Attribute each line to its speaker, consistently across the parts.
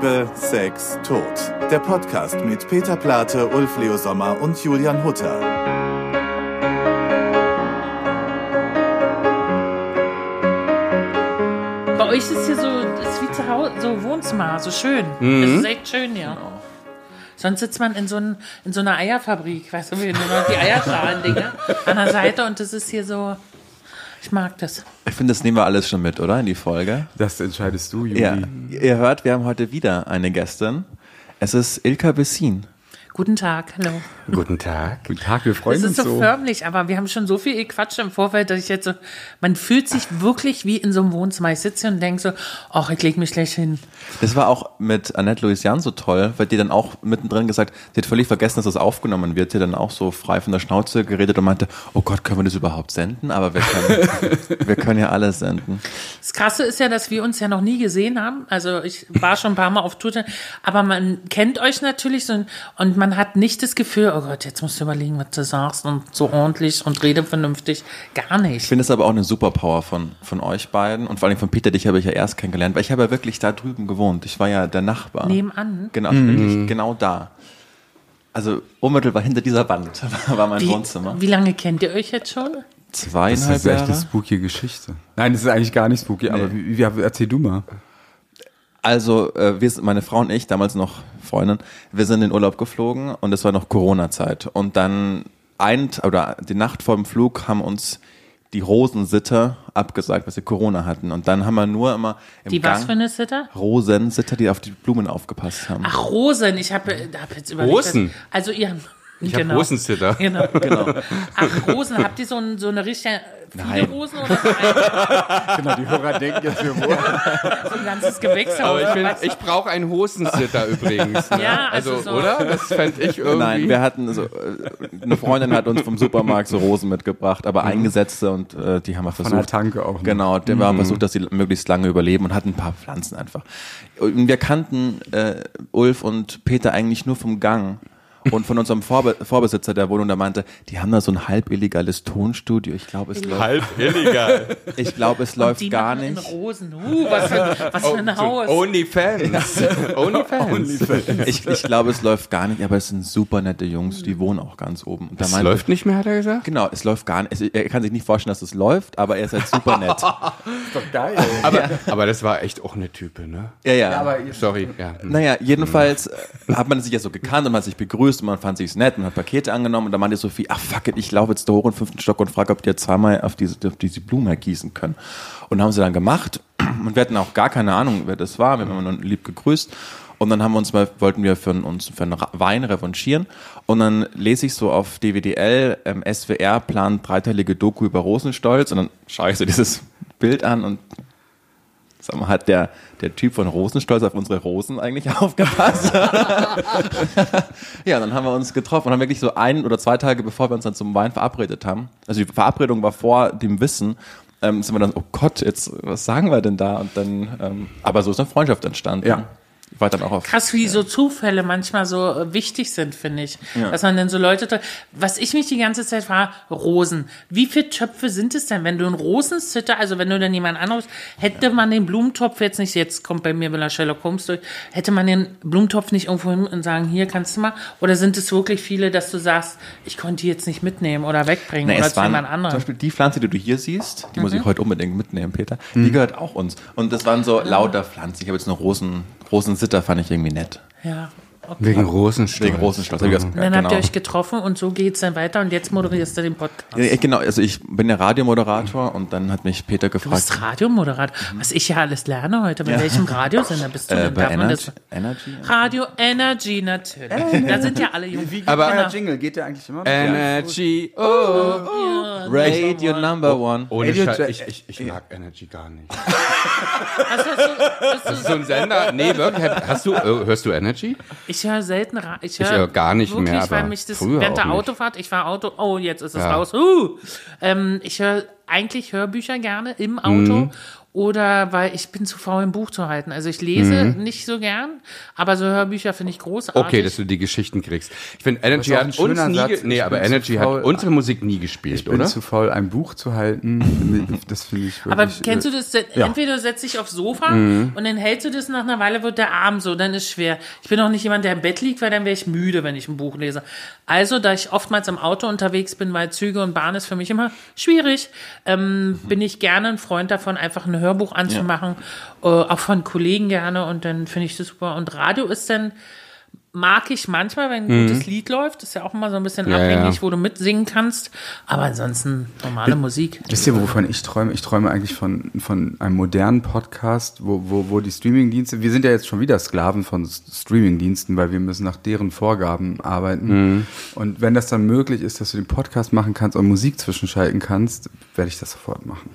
Speaker 1: Liebe, Sex, Tod. Der Podcast mit Peter Plate, Ulf Leo Sommer und Julian Hutter.
Speaker 2: Bei euch ist hier so, ist wie zu Hause, so Wohnzimmer, so schön. Das ist echt schön, ja. Sonst sitzt man in so, ein, in so einer Eierfabrik, weißt du, wie die Eierschalen-Dinge an der Seite und das ist hier so, ich mag das.
Speaker 3: Ich finde, das nehmen wir alles schon mit, oder? In die Folge.
Speaker 4: Das entscheidest du, Juli.
Speaker 3: Ja. Ihr hört, wir haben heute wieder eine Gästin. Es ist Ilka Bessin.
Speaker 2: Guten Tag, hallo.
Speaker 4: Guten Tag. Guten Tag, wir freuen
Speaker 2: Es
Speaker 4: uns
Speaker 2: ist so,
Speaker 4: so.
Speaker 2: förmlich, aber wir haben schon so viel Quatsch im Vorfeld, dass ich jetzt so, man fühlt sich wirklich wie in so einem Wohnzimmer. Ich sitze hier und denke so, ach, ich leg mich gleich hin.
Speaker 3: Das war auch mit Annette Louisiane so toll, weil die dann auch mittendrin gesagt, sie hat völlig vergessen, dass das aufgenommen wird. Sie hat dann auch so frei von der Schnauze geredet und meinte, oh Gott, können wir das überhaupt senden? Aber wir können, wir können ja alles senden.
Speaker 2: Das Krasse ist ja, dass wir uns ja noch nie gesehen haben. Also ich war schon ein paar Mal auf Tour, aber man kennt euch natürlich so und man hat nicht das Gefühl, oh Gott, jetzt musst du überlegen, was du sagst und so ordentlich und rede vernünftig. Gar
Speaker 3: Ich
Speaker 2: nicht.
Speaker 3: finde es aber auch eine Superpower von, von euch beiden und vor allem von Peter, dich habe ich ja erst kennengelernt, weil ich habe ja wirklich da drüben gewohnt. Ich war ja der Nachbar.
Speaker 2: Nebenan.
Speaker 3: Genau, wirklich genau da. Also unmittelbar hinter dieser Wand war mein
Speaker 2: Wie,
Speaker 3: Wohnzimmer.
Speaker 2: wie lange kennt ihr euch jetzt schon?
Speaker 4: Das
Speaker 3: Zweieinhalb
Speaker 4: ist echt eine
Speaker 3: Jahre.
Speaker 4: spooky Geschichte. Nein, das ist eigentlich gar nicht spooky, aber wie, wie, erzähl du mal.
Speaker 3: Also äh, wir, sind- meine Frau und ich, damals noch Freundin, wir sind in den Urlaub geflogen und es war noch Corona-Zeit. Und dann ein, oder die Nacht vor dem Flug haben uns die Rosensitter abgesagt, weil sie Corona hatten. Und dann haben wir nur immer im
Speaker 2: Die
Speaker 3: Gang
Speaker 2: was für eine Sitter?
Speaker 3: Rosensitter, die auf die Blumen aufgepasst haben.
Speaker 2: Ach, Rosen. Ich habe hab jetzt überlegt.
Speaker 5: Rosen?
Speaker 2: dass- Also ihr...
Speaker 5: Ich hab Rosensitter.
Speaker 2: Genau.
Speaker 3: Genau.
Speaker 2: Ach, Rosen. Habt ihr so, ein, so eine richtige... Viele
Speaker 3: Nein.
Speaker 2: Rosen oder so ein,
Speaker 4: Genau, die Hörer denken jetzt, wir
Speaker 2: so ein ganzes Gewächshaus?
Speaker 5: Aber ich, ich brauche einen Hosensitter übrigens. Ne?
Speaker 2: Ja, also
Speaker 5: also,
Speaker 2: so-
Speaker 5: oder? Das fände ich irgendwie.
Speaker 3: Nein, wir hatten so, äh, eine Freundin hat uns vom Supermarkt so Rosen mitgebracht, aber eingesetzte und äh, die haben wir
Speaker 4: von
Speaker 3: versucht.
Speaker 4: der Tanke auch. ne?
Speaker 3: Genau, der war versucht, dass sie möglichst lange überleben und hatten ein paar Pflanzen einfach. Und wir kannten äh, Ulf und Peter eigentlich nur vom Gang. Und von unserem Vorbe Vorbesitzer der Wohnung, der meinte, die haben da so ein halb illegales Tonstudio. Ich glaube, es läuft,
Speaker 5: halb illegal.
Speaker 3: ich glaube, es läuft
Speaker 2: die
Speaker 3: gar nicht.
Speaker 2: Rosen. Uh, was für, was für ein Haus.
Speaker 5: Onlyfans. Onlyfans.
Speaker 3: Ich, ich glaube, es läuft gar nicht, aber es sind super nette Jungs, die wohnen auch ganz oben.
Speaker 5: Es
Speaker 3: meinte,
Speaker 5: läuft nicht mehr, hat er gesagt?
Speaker 3: Genau, es läuft gar nicht. Er kann sich nicht vorstellen, dass es läuft, aber er ist halt super nett.
Speaker 4: doch geil.
Speaker 5: Aber, aber das war echt auch eine Type, ne?
Speaker 3: Ja, ja.
Speaker 5: Sorry, ja.
Speaker 3: Naja, jedenfalls äh, hat man sich ja so gekannt und man hat sich begrüßt und man fand sich nett, man hat Pakete angenommen und dann meinte Sophie, ach fuck it, ich laufe jetzt da hoch in den fünften Stock und frage, ob die jetzt zweimal auf diese, auf diese Blume gießen können. Und haben sie dann gemacht. Und wir hatten auch gar keine Ahnung, wer das war, wir haben nur lieb gegrüßt. Und dann haben wir uns mal, wollten wir für uns für einen Wein revanchieren. Und dann lese ich so auf DWDL, ähm, SWR plant dreiteilige Doku über Rosenstolz. Und dann schaue ich so dieses Bild an und Sag mal, hat der, der Typ von Rosenstolz auf unsere Rosen eigentlich aufgepasst? ja, dann haben wir uns getroffen und haben wirklich so ein oder zwei Tage, bevor wir uns dann zum Wein verabredet haben, also die Verabredung war vor dem Wissen, ähm, sind wir dann, oh Gott, jetzt, was sagen wir denn da? Und dann, ähm, aber so ist eine Freundschaft entstanden.
Speaker 4: Ja.
Speaker 3: Ich war dann auch auf.
Speaker 2: Krass, wie so Zufälle manchmal so äh, wichtig sind, finde ich. Dass man dann so Leute, was ich mich die ganze Zeit frage, Rosen. Wie viele Töpfe sind es denn? Wenn du einen Rosensitter, also wenn du dann jemand anrufst, hätte man den Blumentopf jetzt nicht, jetzt kommt bei mir Villa Sherlock Holmes durch, hätte man den Blumentopf nicht irgendwo hin und sagen, hier kannst du mal? Oder sind es wirklich viele, dass du sagst, ich konnte die jetzt nicht mitnehmen oder wegbringen
Speaker 3: Nee,
Speaker 2: oder zu jemand
Speaker 3: zum
Speaker 2: anderem?
Speaker 3: Beispiel die Pflanze, die du hier siehst, die muss
Speaker 2: Mhm.
Speaker 3: ich heute unbedingt mitnehmen, Peter. Die gehört auch uns. Und das waren
Speaker 2: Ah.
Speaker 3: so lauter Pflanzen. Ich habe jetzt eine Rosen, Rosensitter, fand ich irgendwie nett.
Speaker 2: Ja. Okay.
Speaker 5: Wegen Rosenstolz.
Speaker 3: Wegen Rosenstolz.
Speaker 2: Und dann
Speaker 3: genau.
Speaker 2: habt ihr euch getroffen und so geht's dann weiter und jetzt moderierst du den Podcast.
Speaker 3: Ja, ich- genau, also ich bin ja Radiomoderator und dann hat mich Peter
Speaker 2: Du
Speaker 3: gefragt.
Speaker 2: bist Radiomoderator. Was ich ja alles lerne heute. Bei welchem Radiosender bist du
Speaker 3: äh,
Speaker 2: denn?
Speaker 3: bei Energy,
Speaker 2: das?
Speaker 3: Energy?
Speaker 2: Radio Energy natürlich. Da sind ja alle jung.
Speaker 4: Wie
Speaker 5: Aber-
Speaker 4: aber Jingle geht der eigentlich immer?
Speaker 5: Energy. Oh.
Speaker 3: Radio Number One.
Speaker 5: Ohne
Speaker 4: Radio
Speaker 5: Scheiß, ich, ich, ich mag Energy gar nicht.
Speaker 2: Hast du, hast du, bist
Speaker 5: Das ist
Speaker 2: du,
Speaker 5: so ein Sender. Nee, wirklich. Hast du, äh, hörst du Energy?
Speaker 2: ich höre selten Ra Ich
Speaker 5: Ich
Speaker 2: höre
Speaker 5: höre gar nicht
Speaker 2: wirklich,
Speaker 5: mehr,
Speaker 2: weil mich das während der. Autofahrt, ich fahre Auto, oh, jetzt ist es
Speaker 5: Ja.
Speaker 2: raus. Uh. Ähm, ich höre eigentlich Hörbücher gerne im Auto
Speaker 5: Mhm.
Speaker 2: Oder weil ich bin zu faul, ein Buch zu halten. Also ich lese
Speaker 5: Mhm.
Speaker 2: nicht so gern, aber so Hörbücher finde ich großartig.
Speaker 5: Okay, dass du die Geschichten kriegst. Ich finde, Energy hat uns nie,
Speaker 4: Satz.
Speaker 5: nee,
Speaker 4: Ich
Speaker 5: aber Energy
Speaker 4: faul.
Speaker 5: hat unsere Musik nie gespielt,
Speaker 4: Ich bin
Speaker 5: oder?
Speaker 4: zu faul, ein Buch zu halten. Das finde ich wirklich.
Speaker 2: Aber kennst du
Speaker 4: äh,
Speaker 2: das? Entweder du setzt dich aufs Sofa
Speaker 5: Mhm.
Speaker 2: und dann hältst du das nach einer Weile wird der Arm so, dann ist schwer. Ich bin auch nicht jemand, der im Bett liegt, weil dann wäre ich müde, wenn ich ein Buch lese. Also, da ich oftmals im Auto unterwegs bin, weil Züge und Bahn ist für mich immer schwierig, ähm, bin ich gerne ein Freund davon, einfach ein Hörbuch anzumachen, äh, auch von Kollegen gerne und dann finde ich das super. Und Radio ist dann mag ich manchmal, wenn ein gutes Lied läuft, ist ja auch immer so ein bisschen
Speaker 5: Mhm. Ja,
Speaker 2: abhängig,
Speaker 5: ja.
Speaker 2: wo du mitsingen kannst, aber ansonsten normale Musik.
Speaker 4: Wisst ihr, wovon ich träume? Ich träume eigentlich von, von einem modernen Podcast, wo, wo, wo die Streamingdienste, wir sind ja jetzt schon wieder Sklaven von Streamingdiensten, weil wir müssen nach deren Vorgaben arbeiten. Und wenn das dann möglich ist, dass du den Podcast machen kannst und Musik zwischenschalten kannst, werde ich das sofort machen.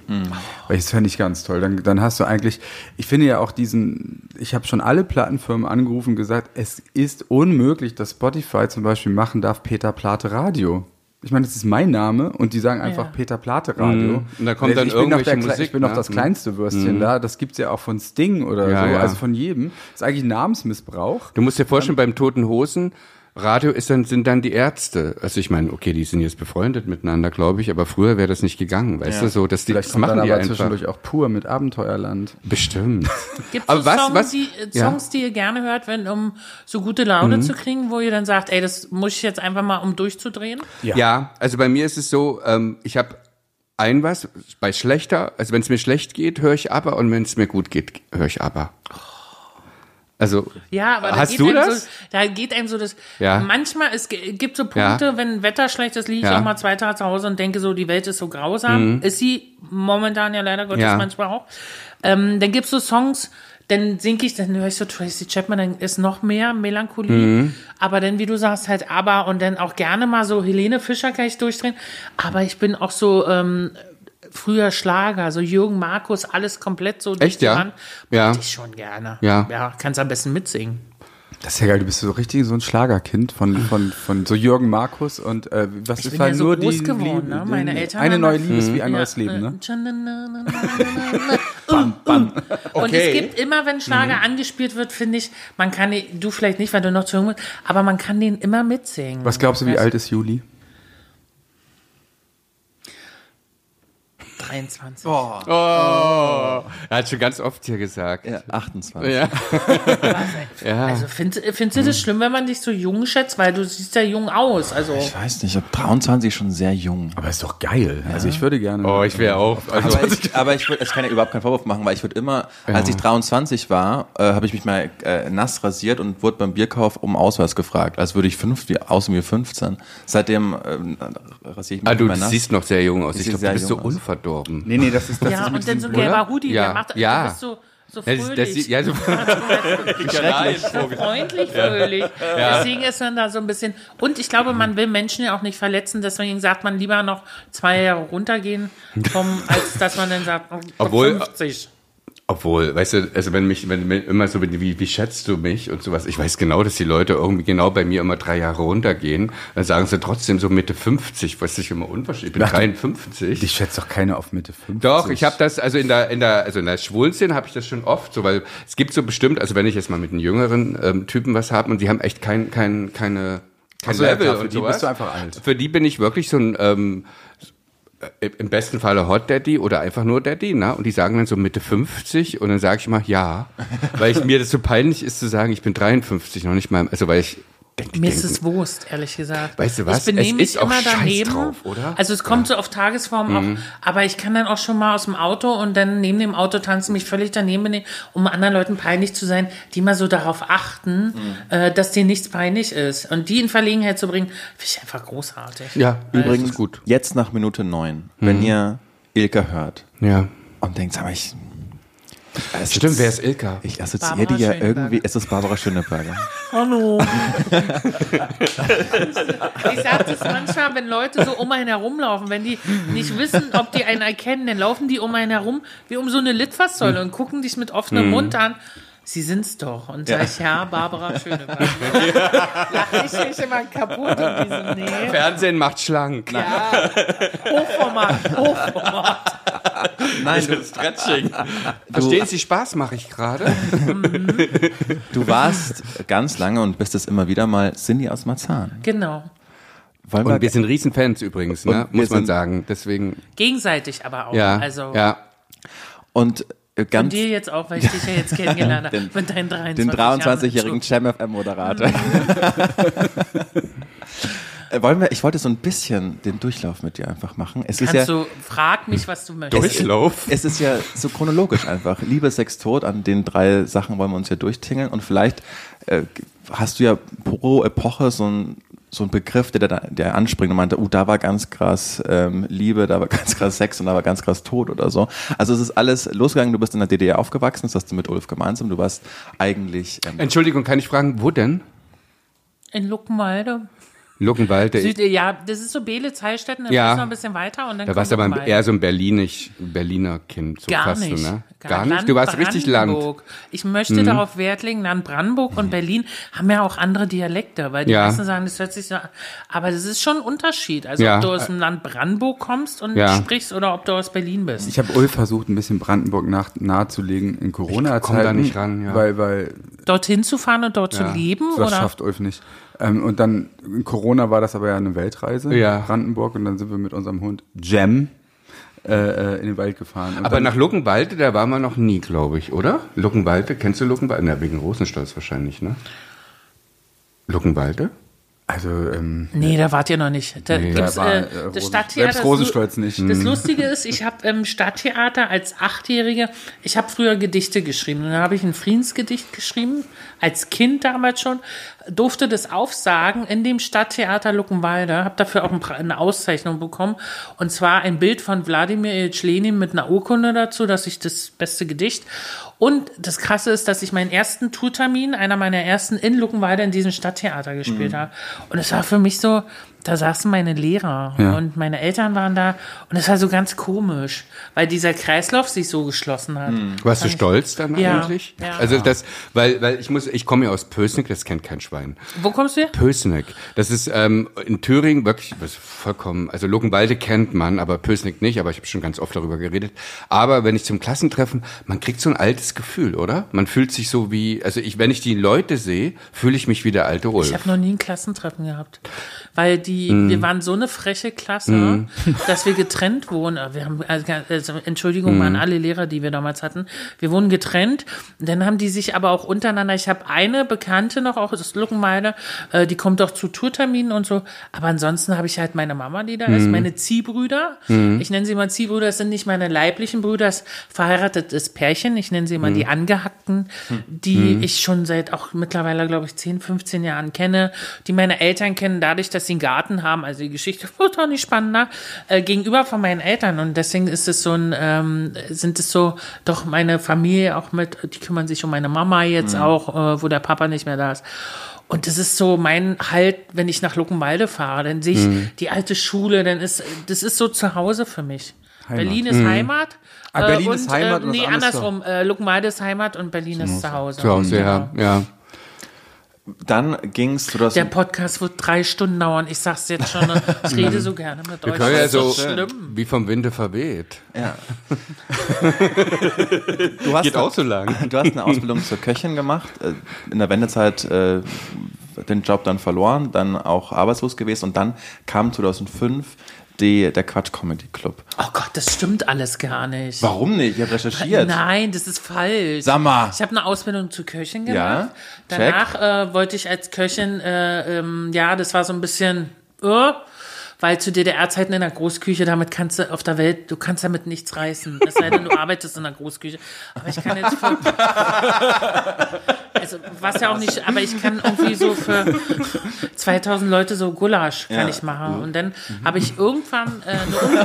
Speaker 4: Weil ich das fände ich ganz toll. Dann, dann hast du eigentlich, ich finde ja auch diesen, ich habe schon alle Plattenfirmen angerufen und gesagt, es ist unmöglich, dass Spotify zum Beispiel machen darf Peter Plate Radio. Ich meine, das ist mein Name und die sagen einfach
Speaker 2: Ja.
Speaker 4: Peter Plate Radio.
Speaker 5: Mhm. Und da kommt dann
Speaker 4: ich
Speaker 5: irgendwelche
Speaker 4: der, Kle-
Speaker 5: Musik,
Speaker 4: Ich bin noch
Speaker 5: ne?
Speaker 4: das
Speaker 5: Mhm.
Speaker 4: kleinste Würstchen da. Das gibt's ja auch von Sting oder
Speaker 5: Ja,
Speaker 4: so,
Speaker 5: ja.
Speaker 4: also von jedem. Das ist eigentlich Namensmissbrauch.
Speaker 5: Du musst dir vorstellen, beim Toten Hosen, Radio ist dann, sind dann die Ärzte. Also ich meine, okay, die sind jetzt befreundet miteinander, glaube ich, aber früher wäre das nicht gegangen, weißt du, so, dass die,
Speaker 4: Vielleicht
Speaker 5: das machen
Speaker 4: dann
Speaker 5: die
Speaker 4: aber
Speaker 5: einfach.
Speaker 4: zwischendurch auch pur mit Abenteuerland.
Speaker 5: Bestimmt.
Speaker 2: Gibt
Speaker 5: Aber
Speaker 2: es
Speaker 5: was-
Speaker 2: Songs,
Speaker 5: was-
Speaker 2: die, äh,
Speaker 5: ja.
Speaker 2: Songs, die ihr gerne hört, wenn, um so gute Laune zu kriegen, wo ihr dann sagt, ey, das muss ich jetzt einfach mal, um durchzudrehen?
Speaker 5: Ja. also bei mir ist es so, ähm, ich habe ein was, bei schlechter, also wenn es mir schlecht geht, höre ich aber und wenn es mir gut geht, höre ich aber. Also,
Speaker 2: Ja, aber da
Speaker 5: Hast
Speaker 2: geht
Speaker 5: du das?
Speaker 2: so, da geht einem so das,
Speaker 5: Ja.
Speaker 2: manchmal, es gibt so Punkte,
Speaker 5: Ja.
Speaker 2: wenn Wetter schlecht ist, liege ich
Speaker 5: Ja. Mhm.
Speaker 2: auch mal zwei Tage zu Hause und denke so, die Welt ist so grausam. Ist sie momentan ja leider Gottes
Speaker 5: Ja.
Speaker 2: manchmal auch. Ähm, dann gibt's so Songs, dann singe ich, dann höre ich so Tracy Chapman, dann ist noch mehr Melancholie.
Speaker 5: Mhm.
Speaker 2: Aber dann, wie du sagst, halt aber und dann auch gerne mal so Helene Fischer kann ich durchdrehen. Aber ich bin auch so, ähm, früher Schlager, so Jürgen Markus, alles komplett so
Speaker 5: Echt, ja?
Speaker 2: Wand.
Speaker 5: Ja.
Speaker 2: Ich schon gerne.
Speaker 5: Ja.
Speaker 2: Ja, kannst am besten mitsingen.
Speaker 4: Das ist ja geil, du bist so richtig so ein Schlagerkind von, von, von so Jürgen Markus und äh, was
Speaker 2: Ich
Speaker 4: ist
Speaker 2: bin
Speaker 4: war
Speaker 2: ja so
Speaker 4: nur
Speaker 2: groß
Speaker 4: die
Speaker 2: geworden,
Speaker 4: Liebe,
Speaker 2: ne? Meine Eltern
Speaker 4: eine neue Liebe ist wie ein
Speaker 2: Ja,
Speaker 4: neues Leben, ne?
Speaker 2: äh, Und
Speaker 5: Okay.
Speaker 2: es gibt immer, wenn Schlager angespielt wird, finde ich, man kann den, du vielleicht nicht, weil du noch zu jung bist, aber man kann den immer mitsingen.
Speaker 4: Was glaubst du, wie
Speaker 2: Weißt
Speaker 4: alt ist Juli?
Speaker 2: 23.
Speaker 5: er hat schon ganz oft hier gesagt.
Speaker 3: Ja, 28.
Speaker 5: Ja.
Speaker 2: Also find, findest du das schlimm, wenn man dich so jung schätzt, weil du siehst ja jung aus. Also
Speaker 3: Ich weiß nicht, ob 23 schon sehr jung.
Speaker 4: Aber ist doch geil. Also ich würde gerne.
Speaker 5: Oh, ich wäre auch. Also,
Speaker 3: Aber ich, aber ich, würd, ich kann ja überhaupt keinen Vorwurf machen, weil ich würde immer, als ich 23 war, äh, habe ich mich mal äh, nass rasiert und wurde beim Bierkauf um Ausweis gefragt, als würde ich fünf, wie, außen wie 15. Seitdem ähm, rasiere ich mich
Speaker 5: ah, du
Speaker 3: nass.
Speaker 5: siehst noch sehr jung aus.
Speaker 3: Ich
Speaker 5: Ich glaube, du bist so
Speaker 3: jung
Speaker 5: unverdorben.
Speaker 4: nee, nee, das ist das
Speaker 2: ja,
Speaker 4: ist
Speaker 2: und dann so ein gelber Hoodie,
Speaker 5: Ja,
Speaker 2: der macht,
Speaker 5: ja.
Speaker 2: du bist so, so
Speaker 5: Das,
Speaker 2: fröhlich.
Speaker 5: das, sieht- ja, so,
Speaker 2: so freundlich, fröhlich. Deswegen ist man da so ein bisschen. Und ich glaube, man will Menschen ja auch nicht verletzen, deswegen sagt man lieber noch zwei Jahre runtergehen, vom, als dass man dann sagt, oh,
Speaker 5: Obwohl-
Speaker 2: 50.
Speaker 5: Obwohl, weißt du, also wenn mich, wenn, wenn immer so, wie, wie schätzt du mich und sowas, ich weiß genau, dass die Leute irgendwie genau bei mir immer drei Jahre runtergehen, dann sagen sie trotzdem so Mitte 50, was ich immer unverschämt, ich bin
Speaker 4: Ach, du-
Speaker 5: 53.
Speaker 4: Ich schätze doch keiner auf Mitte 50.
Speaker 5: Doch, ich habe das, also in der, in der, also in der Schwulszene habe ich das schon oft, so, weil es gibt so bestimmt, also wenn ich jetzt mal mit einem jüngeren ähm, Typen was habe und die haben echt kein, kein, keine, kein
Speaker 4: Ach so, ja,
Speaker 5: Level
Speaker 4: klar, für
Speaker 5: und
Speaker 4: die
Speaker 5: sowas.
Speaker 4: bist du einfach alt.
Speaker 5: Für die bin ich wirklich so ein, ähm, äh, im besten Falle Hot Daddy oder einfach nur Daddy, ne? Und die sagen dann so Mitte 50 und dann sage ich mal ja, weil ich, mir das so peinlich ist zu sagen, ich bin 53, noch nicht mal, also weil ich denk,
Speaker 2: Mir
Speaker 5: denk,
Speaker 2: ist es Wurst, ehrlich gesagt.
Speaker 5: Weißt du was?
Speaker 2: Ich benehme
Speaker 5: Es
Speaker 2: mich immer
Speaker 5: Scheiß
Speaker 2: daneben.
Speaker 5: drauf, oder?
Speaker 2: Also es kommt so auf Tagesform
Speaker 5: Mhm.
Speaker 2: auch. Aber ich kann dann auch schon mal aus dem Auto und dann neben dem Auto tanzen, mich völlig daneben benehmen, um anderen Leuten peinlich zu sein, die mal so darauf achten,
Speaker 5: Mhm.
Speaker 2: äh, dass denen nichts peinlich ist. Und die in Verlegenheit zu bringen, finde ich einfach großartig.
Speaker 5: ja,
Speaker 3: Übrigens,
Speaker 5: ist gut.
Speaker 3: jetzt nach Minute 9, wenn ihr Ilka hört
Speaker 5: Ja.
Speaker 3: und denkt, sag mal, ich.
Speaker 5: Stimmt, wer ist Ilka?
Speaker 3: Ich assoziiere die ja irgendwie. Es ist Barbara Schöneberger.
Speaker 2: Hallo. ich sage das manchmal, wenn Leute so um einen herumlaufen, wenn die nicht wissen, ob die einen erkennen, dann laufen die um einen herum wie um so eine Litfaßsäule und gucken dich mit offenem Mund an. Sie sind's doch. Und sag ich, ja, Barbara Schöneberger. Lach ich mich immer kaputt in diesem Nee.
Speaker 5: Fernsehen macht schlank.
Speaker 2: Ja, Hochformat, Hochformat.
Speaker 3: Nein, du,
Speaker 5: Stretching. Verstehen Sie, Spaß mache ich gerade?
Speaker 3: du warst ganz lange und bist es immer wieder mal Cindy aus Marzahn.
Speaker 2: Genau.
Speaker 3: Wollen
Speaker 5: Und wir sind Riesenfans übrigens, ne? Muss man sagen. Deswegen,
Speaker 2: Gegenseitig aber auch.
Speaker 5: ja,
Speaker 2: also
Speaker 5: ja.
Speaker 3: und äh,
Speaker 2: von
Speaker 3: ganz
Speaker 2: dir jetzt auch, weil ich dich ja jetzt kennengelernt habe.
Speaker 3: Den-
Speaker 2: mit deinen 23
Speaker 3: den
Speaker 2: Jahren.
Speaker 3: 23-jährigen Chem FM Moderator. Äh, Wollen wir, ich wollte so ein bisschen den Durchlauf mit dir einfach machen. Es ist
Speaker 2: Kannst
Speaker 3: ja,
Speaker 2: du, frag mich, was du möchtest.
Speaker 5: Durchlauf.
Speaker 3: es ist ja so chronologisch einfach. Liebe, Sex, Tod, an den drei Sachen wollen wir uns ja durchtingeln und vielleicht äh, hast du ja pro Epoche so ein so ein Begriff, der, da- der anspringt und meinte, uh, da war ganz krass ähm, Liebe, da war ganz krass Sex und da war ganz krass Tod oder so. Also es ist alles losgegangen, du bist in der DDR aufgewachsen, das hast du mit Ulf gemeinsam, du warst eigentlich ähm,
Speaker 5: Entschuldigung, kann ich fragen, wo denn?
Speaker 2: In Luckenwalde.
Speaker 5: Luckenwalde.
Speaker 2: Süd, ja, das ist so Belitz, Heilstätten, dann
Speaker 5: Ja.
Speaker 2: noch ein bisschen weiter und dann
Speaker 5: Da warst du aber eher so ein Berlinisch, Berliner Kind. So
Speaker 2: Gar
Speaker 5: fast
Speaker 2: nicht.
Speaker 5: Ne? Gar nicht? Du warst richtig Land. Mhm.
Speaker 2: Brandenburg. Ich möchte darauf Wert legen, Land Brandenburg und Berlin haben ja auch andere Dialekte, weil die
Speaker 5: Ja.
Speaker 2: meisten sagen, das hört sich so an. Aber das ist schon ein Unterschied. Also
Speaker 5: Ja.
Speaker 2: ob du aus dem Land Brandenburg kommst und
Speaker 5: Ja.
Speaker 2: sprichst oder ob du aus Berlin bist.
Speaker 4: Ich habe Ulf versucht, ein bisschen Brandenburg nach, nahezulegen in Corona-Zeiten.
Speaker 5: komm da nicht ran, ja.
Speaker 4: Weil, weil
Speaker 2: Dorthin zu fahren und dort
Speaker 5: Ja.
Speaker 2: zu leben
Speaker 4: das
Speaker 2: oder?
Speaker 4: schafft Ulf nicht. Ähm, und dann, in Corona war das aber ja eine Weltreise.
Speaker 5: Ja.
Speaker 4: Brandenburg. Und dann sind wir mit unserem Hund Jem äh, äh, in den Wald gefahren. Und
Speaker 5: Aber nach Luckenwalde, da waren wir noch nie, glaube ich, oder? Luckenwalde, kennst du Luckenwalde? Na, wegen Rosenstolz wahrscheinlich, ne? Luckenwalde?
Speaker 4: Also, ähm,
Speaker 2: Nee, da wart ihr noch nicht. Da
Speaker 5: Nee,
Speaker 2: gibt's,
Speaker 4: da war,
Speaker 2: äh,
Speaker 4: äh,
Speaker 2: das
Speaker 4: Rosen-
Speaker 2: Stadttheater.
Speaker 4: selbst Rosenstolz nicht.
Speaker 2: Das
Speaker 4: Mhm.
Speaker 2: Lustige ist, ich habe im Stadttheater als Achtjährige, ich habe früher Gedichte geschrieben. Und dann habe ich ein Friedensgedicht geschrieben, als Kind damals schon, durfte das aufsagen in dem Stadttheater Luckenwalde, habe dafür auch eine Auszeichnung bekommen. Und zwar ein Bild von Wladimir Ilyich Lenin mit einer Urkunde dazu, dass ich das beste Gedicht. Und das Krasse ist, dass ich meinen ersten Tourtermin, einer meiner ersten in Luckenwalde in diesem Stadttheater gespielt
Speaker 4: Mhm.
Speaker 2: habe. Und es war für mich so, da saßen meine Lehrer
Speaker 4: Ja.
Speaker 2: und meine Eltern waren da und es war so ganz komisch, weil dieser Kreislauf sich so geschlossen hat.
Speaker 5: Warst du stolz dann
Speaker 2: Ja,
Speaker 5: eigentlich?
Speaker 2: ja.
Speaker 5: Also das, weil, weil ich muss, ich komme ja aus Pößneck, das kennt kein Schwein.
Speaker 2: Wo kommst du her?
Speaker 5: Pößneck, das ist ähm, in Thüringen wirklich was vollkommen, also Luckenwalde kennt man, aber Pößneck nicht, aber ich habe schon ganz oft darüber geredet. Aber wenn ich zum Klassentreffen, man kriegt so ein altes Gefühl, oder? Man fühlt sich so wie, also ich, wenn ich die Leute sehe, fühle ich mich wie der alte Ulf.
Speaker 2: Ich habe noch nie ein Klassentreffen gehabt, weil die,
Speaker 5: Mhm.
Speaker 2: wir waren so eine freche Klasse, dass wir getrennt wurden. Wir haben, also, also Entschuldigung
Speaker 5: Mhm.
Speaker 2: an alle Lehrer, die wir damals hatten. Wir wurden getrennt. Und dann haben die sich aber auch untereinander. Ich habe eine Bekannte noch, auch aus Luckenwalde, äh, die kommt auch zu Tourterminen und so. Aber ansonsten habe ich halt meine Mama, die da
Speaker 5: Mhm.
Speaker 2: ist, meine Ziehbrüder. Ich nenne sie mal Ziehbrüder. Das sind nicht meine leiblichen Brüder, das verheiratetes Pärchen. Ich nenne sie immer die Angehackten, die ich schon seit auch mittlerweile, glaube ich, 10, 15 Jahren kenne, die meine Eltern kennen, dadurch, dass sie einen Garten haben. Also die Geschichte wird doch nicht spannender, äh, gegenüber von meinen Eltern. Und deswegen ist es so ein, ähm, sind es so, doch meine Familie auch mit, die kümmern sich um meine Mama jetzt auch, äh, wo der Papa nicht mehr da ist. Und das ist so mein Halt, wenn ich nach Luckenwalde fahre, dann sehe ich die alte Schule, dann ist, das ist so zu Hause für mich.
Speaker 4: Heimat.
Speaker 2: Berlin ist Heimat.
Speaker 4: Ah, Berlin
Speaker 2: äh,
Speaker 4: ist
Speaker 2: und,
Speaker 4: Heimat
Speaker 2: äh, nee,
Speaker 4: ist
Speaker 2: andersrum. Äh, Luckenwalde ist Heimat und Berlin ist zu Hause.
Speaker 5: Zu Hause, ja, ja.
Speaker 3: Dann ging's, du hast
Speaker 2: Der Podcast wird drei Stunden dauern. Ich sag's jetzt schon. ne? Ich rede so gerne mit
Speaker 5: Wir
Speaker 2: euch.
Speaker 5: können ja so
Speaker 2: schlimm.
Speaker 5: wie vom Winde verweht.
Speaker 3: ja. du hast
Speaker 5: Geht auch so lang.
Speaker 3: Du hast eine Ausbildung zur Köchin gemacht, äh, in der Wendezeit äh, den Job dann verloren, dann auch arbeitslos gewesen und dann kam 2005 der Quatsch Comedy Club.
Speaker 2: Oh Gott, das stimmt alles gar nicht.
Speaker 3: Warum nicht? Ich habe recherchiert.
Speaker 2: Nein, das ist falsch.
Speaker 3: Sag mal.
Speaker 2: Ich habe eine Ausbildung zur Köchin gemacht.
Speaker 3: Ja,
Speaker 2: Danach äh, wollte ich als Köchin, äh, ähm, ja, das war so ein bisschen, äh, weil zu DDR-Zeiten in der Großküche, damit kannst du auf der Welt, du kannst damit nichts reißen. Es sei denn, du arbeitest in der Großküche. Aber ich kann jetzt für, also was ja auch nicht, aber ich kann irgendwie so für 2000 Leute so Gulasch kann
Speaker 3: Ja.
Speaker 2: ich machen. Und dann habe ich irgendwann äh, eine um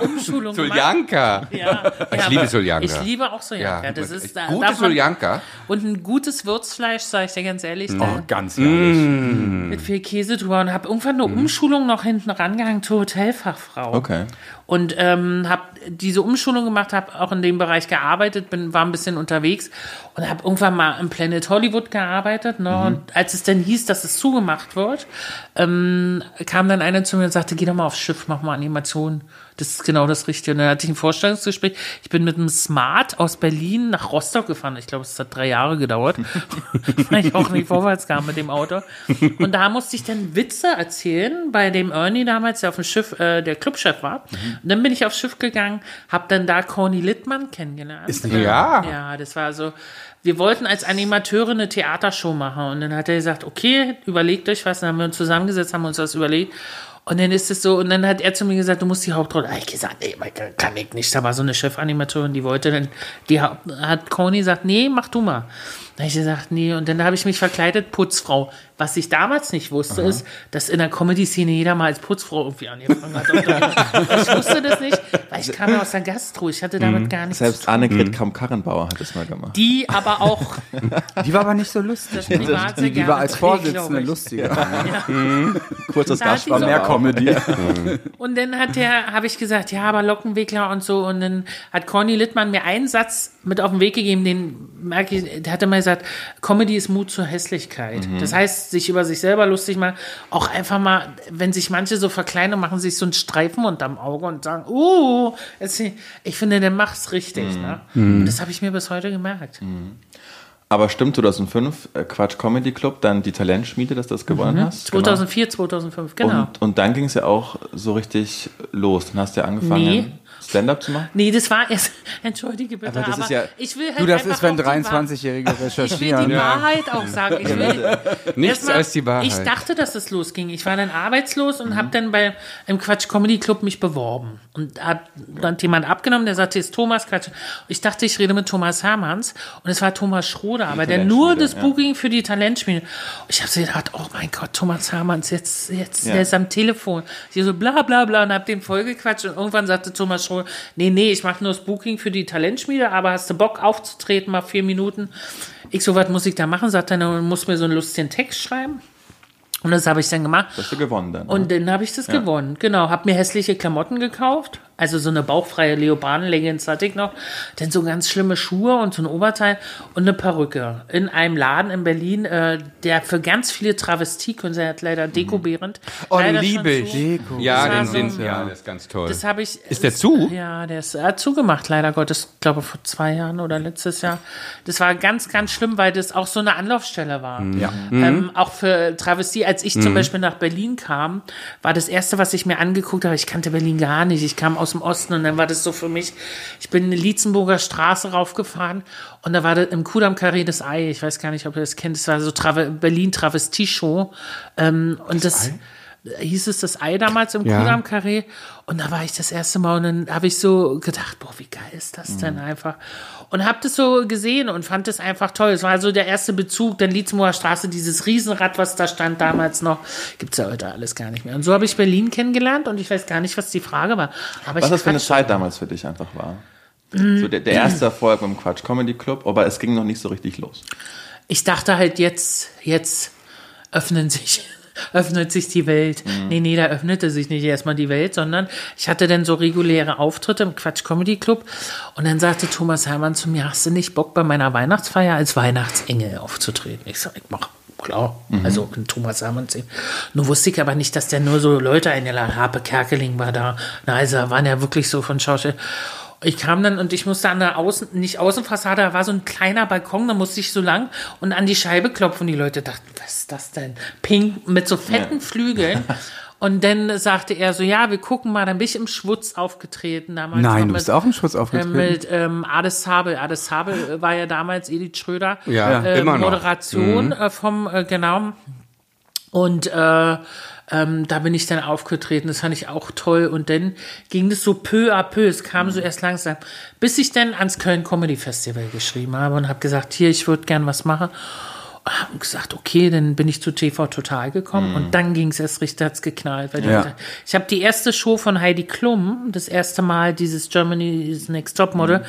Speaker 2: um Umschulung gemacht.
Speaker 5: Soljanka.
Speaker 2: Ja,
Speaker 5: Ich
Speaker 2: ja,
Speaker 5: liebe Soljanka.
Speaker 2: Ich liebe auch Soljanka.
Speaker 5: Ja,
Speaker 2: das ist, da
Speaker 5: gute Soljanka.
Speaker 2: Und ein gutes Würzfleisch, sage ich dir ganz ehrlich.
Speaker 4: Oh,
Speaker 2: Da,
Speaker 4: ganz ehrlich.
Speaker 2: mit viel Käse drüber und habe irgendwann eine Umschulung noch hinten rangehangen zur Hotelfachfrau.
Speaker 3: Okay.
Speaker 2: Und ähm, habe diese Umschulung gemacht, habe auch in dem Bereich gearbeitet, bin, war ein bisschen unterwegs und habe irgendwann mal im Planet Hollywood gearbeitet. Ne? Und als es dann hieß, dass es zugemacht wird, ähm, kam dann einer zu mir und sagte, geh doch mal aufs Schiff, mach mal Animation. Das ist genau das Richtige. Und dann hatte ich ein Vorstellungsgespräch. Ich bin mit einem Smart aus Berlin nach Rostock gefahren. Ich glaube, es hat drei Jahre gedauert, weil ich auch nicht vorwärts kam mit dem Auto. Und da musste ich dann Witze erzählen bei dem Ernie damals, der auf dem Schiff äh, der Clubchef war. Und dann bin ich aufs Schiff gegangen, habe dann da Conny Littmann kennengelernt.
Speaker 4: Ist
Speaker 5: Ja.
Speaker 2: Ja, das war so. Wir wollten als Animateure eine Theatershow machen und dann hat er gesagt, okay, überlegt euch was. Dann haben wir uns zusammengesetzt, haben uns was überlegt. Und dann ist es so, und dann hat er zu mir gesagt, du musst die Hauptrolle. Da hab ich gesagt, nee, Michael, kann ich nicht. Da war so eine Chefanimatorin, die wollte dann, die hat Conny gesagt, nee, mach du mal. Da habe ich gesagt, nee. Und dann habe ich mich verkleidet, Putzfrau. Was ich damals nicht wusste, ist, dass in der Comedy-Szene jeder mal als Putzfrau irgendwie angefangen hat. Ich wusste das nicht, weil ich kam ja aus der Gastro. Ich hatte damit gar nichts zu
Speaker 3: Selbst. Annegret Kamm-Karrenbauer hat das mal gemacht.
Speaker 2: Die aber auch
Speaker 4: Die war aber nicht so lustig.
Speaker 2: das
Speaker 4: Die, die war als Vorsitzende lustiger.
Speaker 3: Kurzes
Speaker 2: Da hat die
Speaker 3: Gastspiel.
Speaker 2: so-
Speaker 4: Mehr Comedy.
Speaker 2: Und dann hat der, habe ich gesagt, ja, aber Lockenwickler und so. Und dann hat Conny Littmann mir einen Satz mit auf den Weg gegeben, den merke ich, der hatte mal gesagt, Comedy ist Mut zur Hässlichkeit. Das heißt, sich über sich selber lustig machen, auch einfach mal, wenn sich manche so verkleinern, machen sich so einen Streifen unterm Auge und sagen, uh, es- ich finde, der macht's richtig. Ne? Und das habe ich mir bis heute gemerkt.
Speaker 3: Aber stimmt 2005, äh, Quatsch Comedy Club, dann die Talentschmiede, dass du das gewonnen hast?
Speaker 2: 2004, 2005, genau.
Speaker 3: Und, und dann ging es ja auch so richtig los. Dann hast du ja angefangen,
Speaker 2: Nee.
Speaker 3: Stand-up zu machen.
Speaker 2: Nee, das war erst, entschuldige bitte,
Speaker 3: Aber das ist ja-
Speaker 2: ich will halt
Speaker 4: Du, das ist, wenn
Speaker 2: auch die Wahr-
Speaker 4: 23-Jährige
Speaker 2: Ich will
Speaker 4: recherchieren.
Speaker 2: die Wahrheit auch sagen. Ich will,
Speaker 5: Nichts
Speaker 2: Erstmal,
Speaker 5: als die Wahrheit.
Speaker 2: Ich dachte, dass es losging. Ich war dann arbeitslos und habe dann bei im Quatsch Comedy Club mich beworben und hat dann jemand abgenommen, der sagte, ist Thomas Quatsch. Ich dachte, ich rede mit Thomas Hermanns und es war Thomas Schroder, aber der nur das
Speaker 3: ja.
Speaker 2: Booking für die Talentspiele. Ich habe so gedacht, oh mein Gott, Thomas Hermanns, jetzt jetzt
Speaker 3: Ja.
Speaker 2: der ist am Telefon. Ich so bla bla bla und hab den vollgequatscht und irgendwann sagte Thomas Schroder, nee, nee, ich mache nur das Booking für die Talentschmiede, aber hast du Bock aufzutreten, mal vier Minuten? Ich so, was muss ich da machen? Sagt er, du musst mir so einen lustigen Text schreiben. Und das habe ich dann gemacht.
Speaker 3: Hast du gewonnen dann.
Speaker 2: Und dann habe ich das gewonnen. Genau, habe mir hässliche Klamotten gekauft. Also so eine bauchfreie Leoparden-Leggings hatte ich noch. Dann so ganz schlimme Schuhe und so ein Oberteil und eine Perücke. In einem Laden in Berlin, äh, der für ganz viele Travestiekünstler hat leider Deko Behrendt.
Speaker 5: Oh,
Speaker 2: leider
Speaker 5: liebe ich.
Speaker 4: Deko.
Speaker 5: Ja, den,
Speaker 2: so ein-
Speaker 5: ja, das ist ganz toll.
Speaker 2: Das habe ich.
Speaker 5: Ist der zu?
Speaker 2: Ja, der ist hat zugemacht, leider Gottes. Ich glaube vor zwei Jahren oder letztes Jahr. Das war ganz, ganz schlimm, weil das auch so eine Anlaufstelle war.
Speaker 4: Ja.
Speaker 2: Ähm, auch für Travestie. Als ich zum Beispiel nach Berlin kam, war das erste, was ich mir angeguckt habe. Ich kannte Berlin gar nicht. Ich kam aus dem Osten und dann war das so für mich. Ich bin eine Lietzenburger Straße raufgefahren und da war das im Kudamm Carré das Ei. Ich weiß gar nicht, ob ihr das kennt. Das war so Trave Berlin Travestie Show. Ähm, und das hieß es das Ei damals im
Speaker 5: Ja.
Speaker 2: Kudamm Carré und da war ich das erste Mal und dann habe ich so gedacht, boah, wie geil ist das denn einfach und habe das so gesehen und fand das einfach toll. Es war so der erste Bezug, dann Lietzmoor Straße, dieses Riesenrad, was da stand damals noch, gibt's ja heute alles gar nicht mehr. Und so habe ich Berlin kennengelernt und ich weiß gar nicht, was die Frage war. Aber
Speaker 3: Was das für eine Zeit damals für dich einfach war.
Speaker 2: Mhm.
Speaker 3: So der, der erste Erfolg beim Quatsch Comedy Club, aber es ging noch nicht so richtig los.
Speaker 2: Ich dachte halt jetzt, jetzt öffnen sich, öffnet sich die Welt. Nee, nee, da öffnete sich nicht erstmal die Welt, sondern ich hatte dann so reguläre Auftritte im Quatsch Comedy Club und dann sagte Thomas Hermann zu mir, hast du nicht Bock bei meiner Weihnachtsfeier als Weihnachtsengel aufzutreten? Ich sag, ich mach. Klar, also in Thomas Hermann sehen. Nur wusste ich aber nicht, dass der nur so Leute eingeladen hat. Harpe Kerkeling war da. Na, also da waren ja wirklich so von Schauspiel. Ich kam dann und ich musste an der Außen, nicht Außenfassade, da war so ein kleiner Balkon, da musste ich so lang und an die Scheibe klopfen. Die Leute dachten, was ist das denn? Pink mit so fetten Flügeln. Und dann sagte er so, ja, wir gucken mal, dann bin ich im Schwutz aufgetreten damals.
Speaker 4: Nein, du bist
Speaker 2: mit,
Speaker 4: auch im Schutz
Speaker 2: äh,
Speaker 4: aufgetreten.
Speaker 2: mit ähm, Ades Sabel. Ades Sabel äh, war ja damals Edith Schröder.
Speaker 5: Ja,
Speaker 2: äh,
Speaker 5: immer noch.
Speaker 2: Moderation äh, vom, äh, genau. Und äh, ähm, da bin ich dann aufgetreten, das fand ich auch toll. Und dann ging das so peu à peu, es kam so erst langsam, bis ich dann ans Köln Comedy Festival geschrieben habe und habe gesagt, hier, ich würde gern was machen. Und habe gesagt, okay, dann bin ich zu TV Total gekommen und dann ging es erst richtig, hat's geknallt. Weil die
Speaker 4: Ja.
Speaker 2: Leute- ich habe die erste Show von Heidi Klum, das erste Mal dieses Germany's Next Top Model,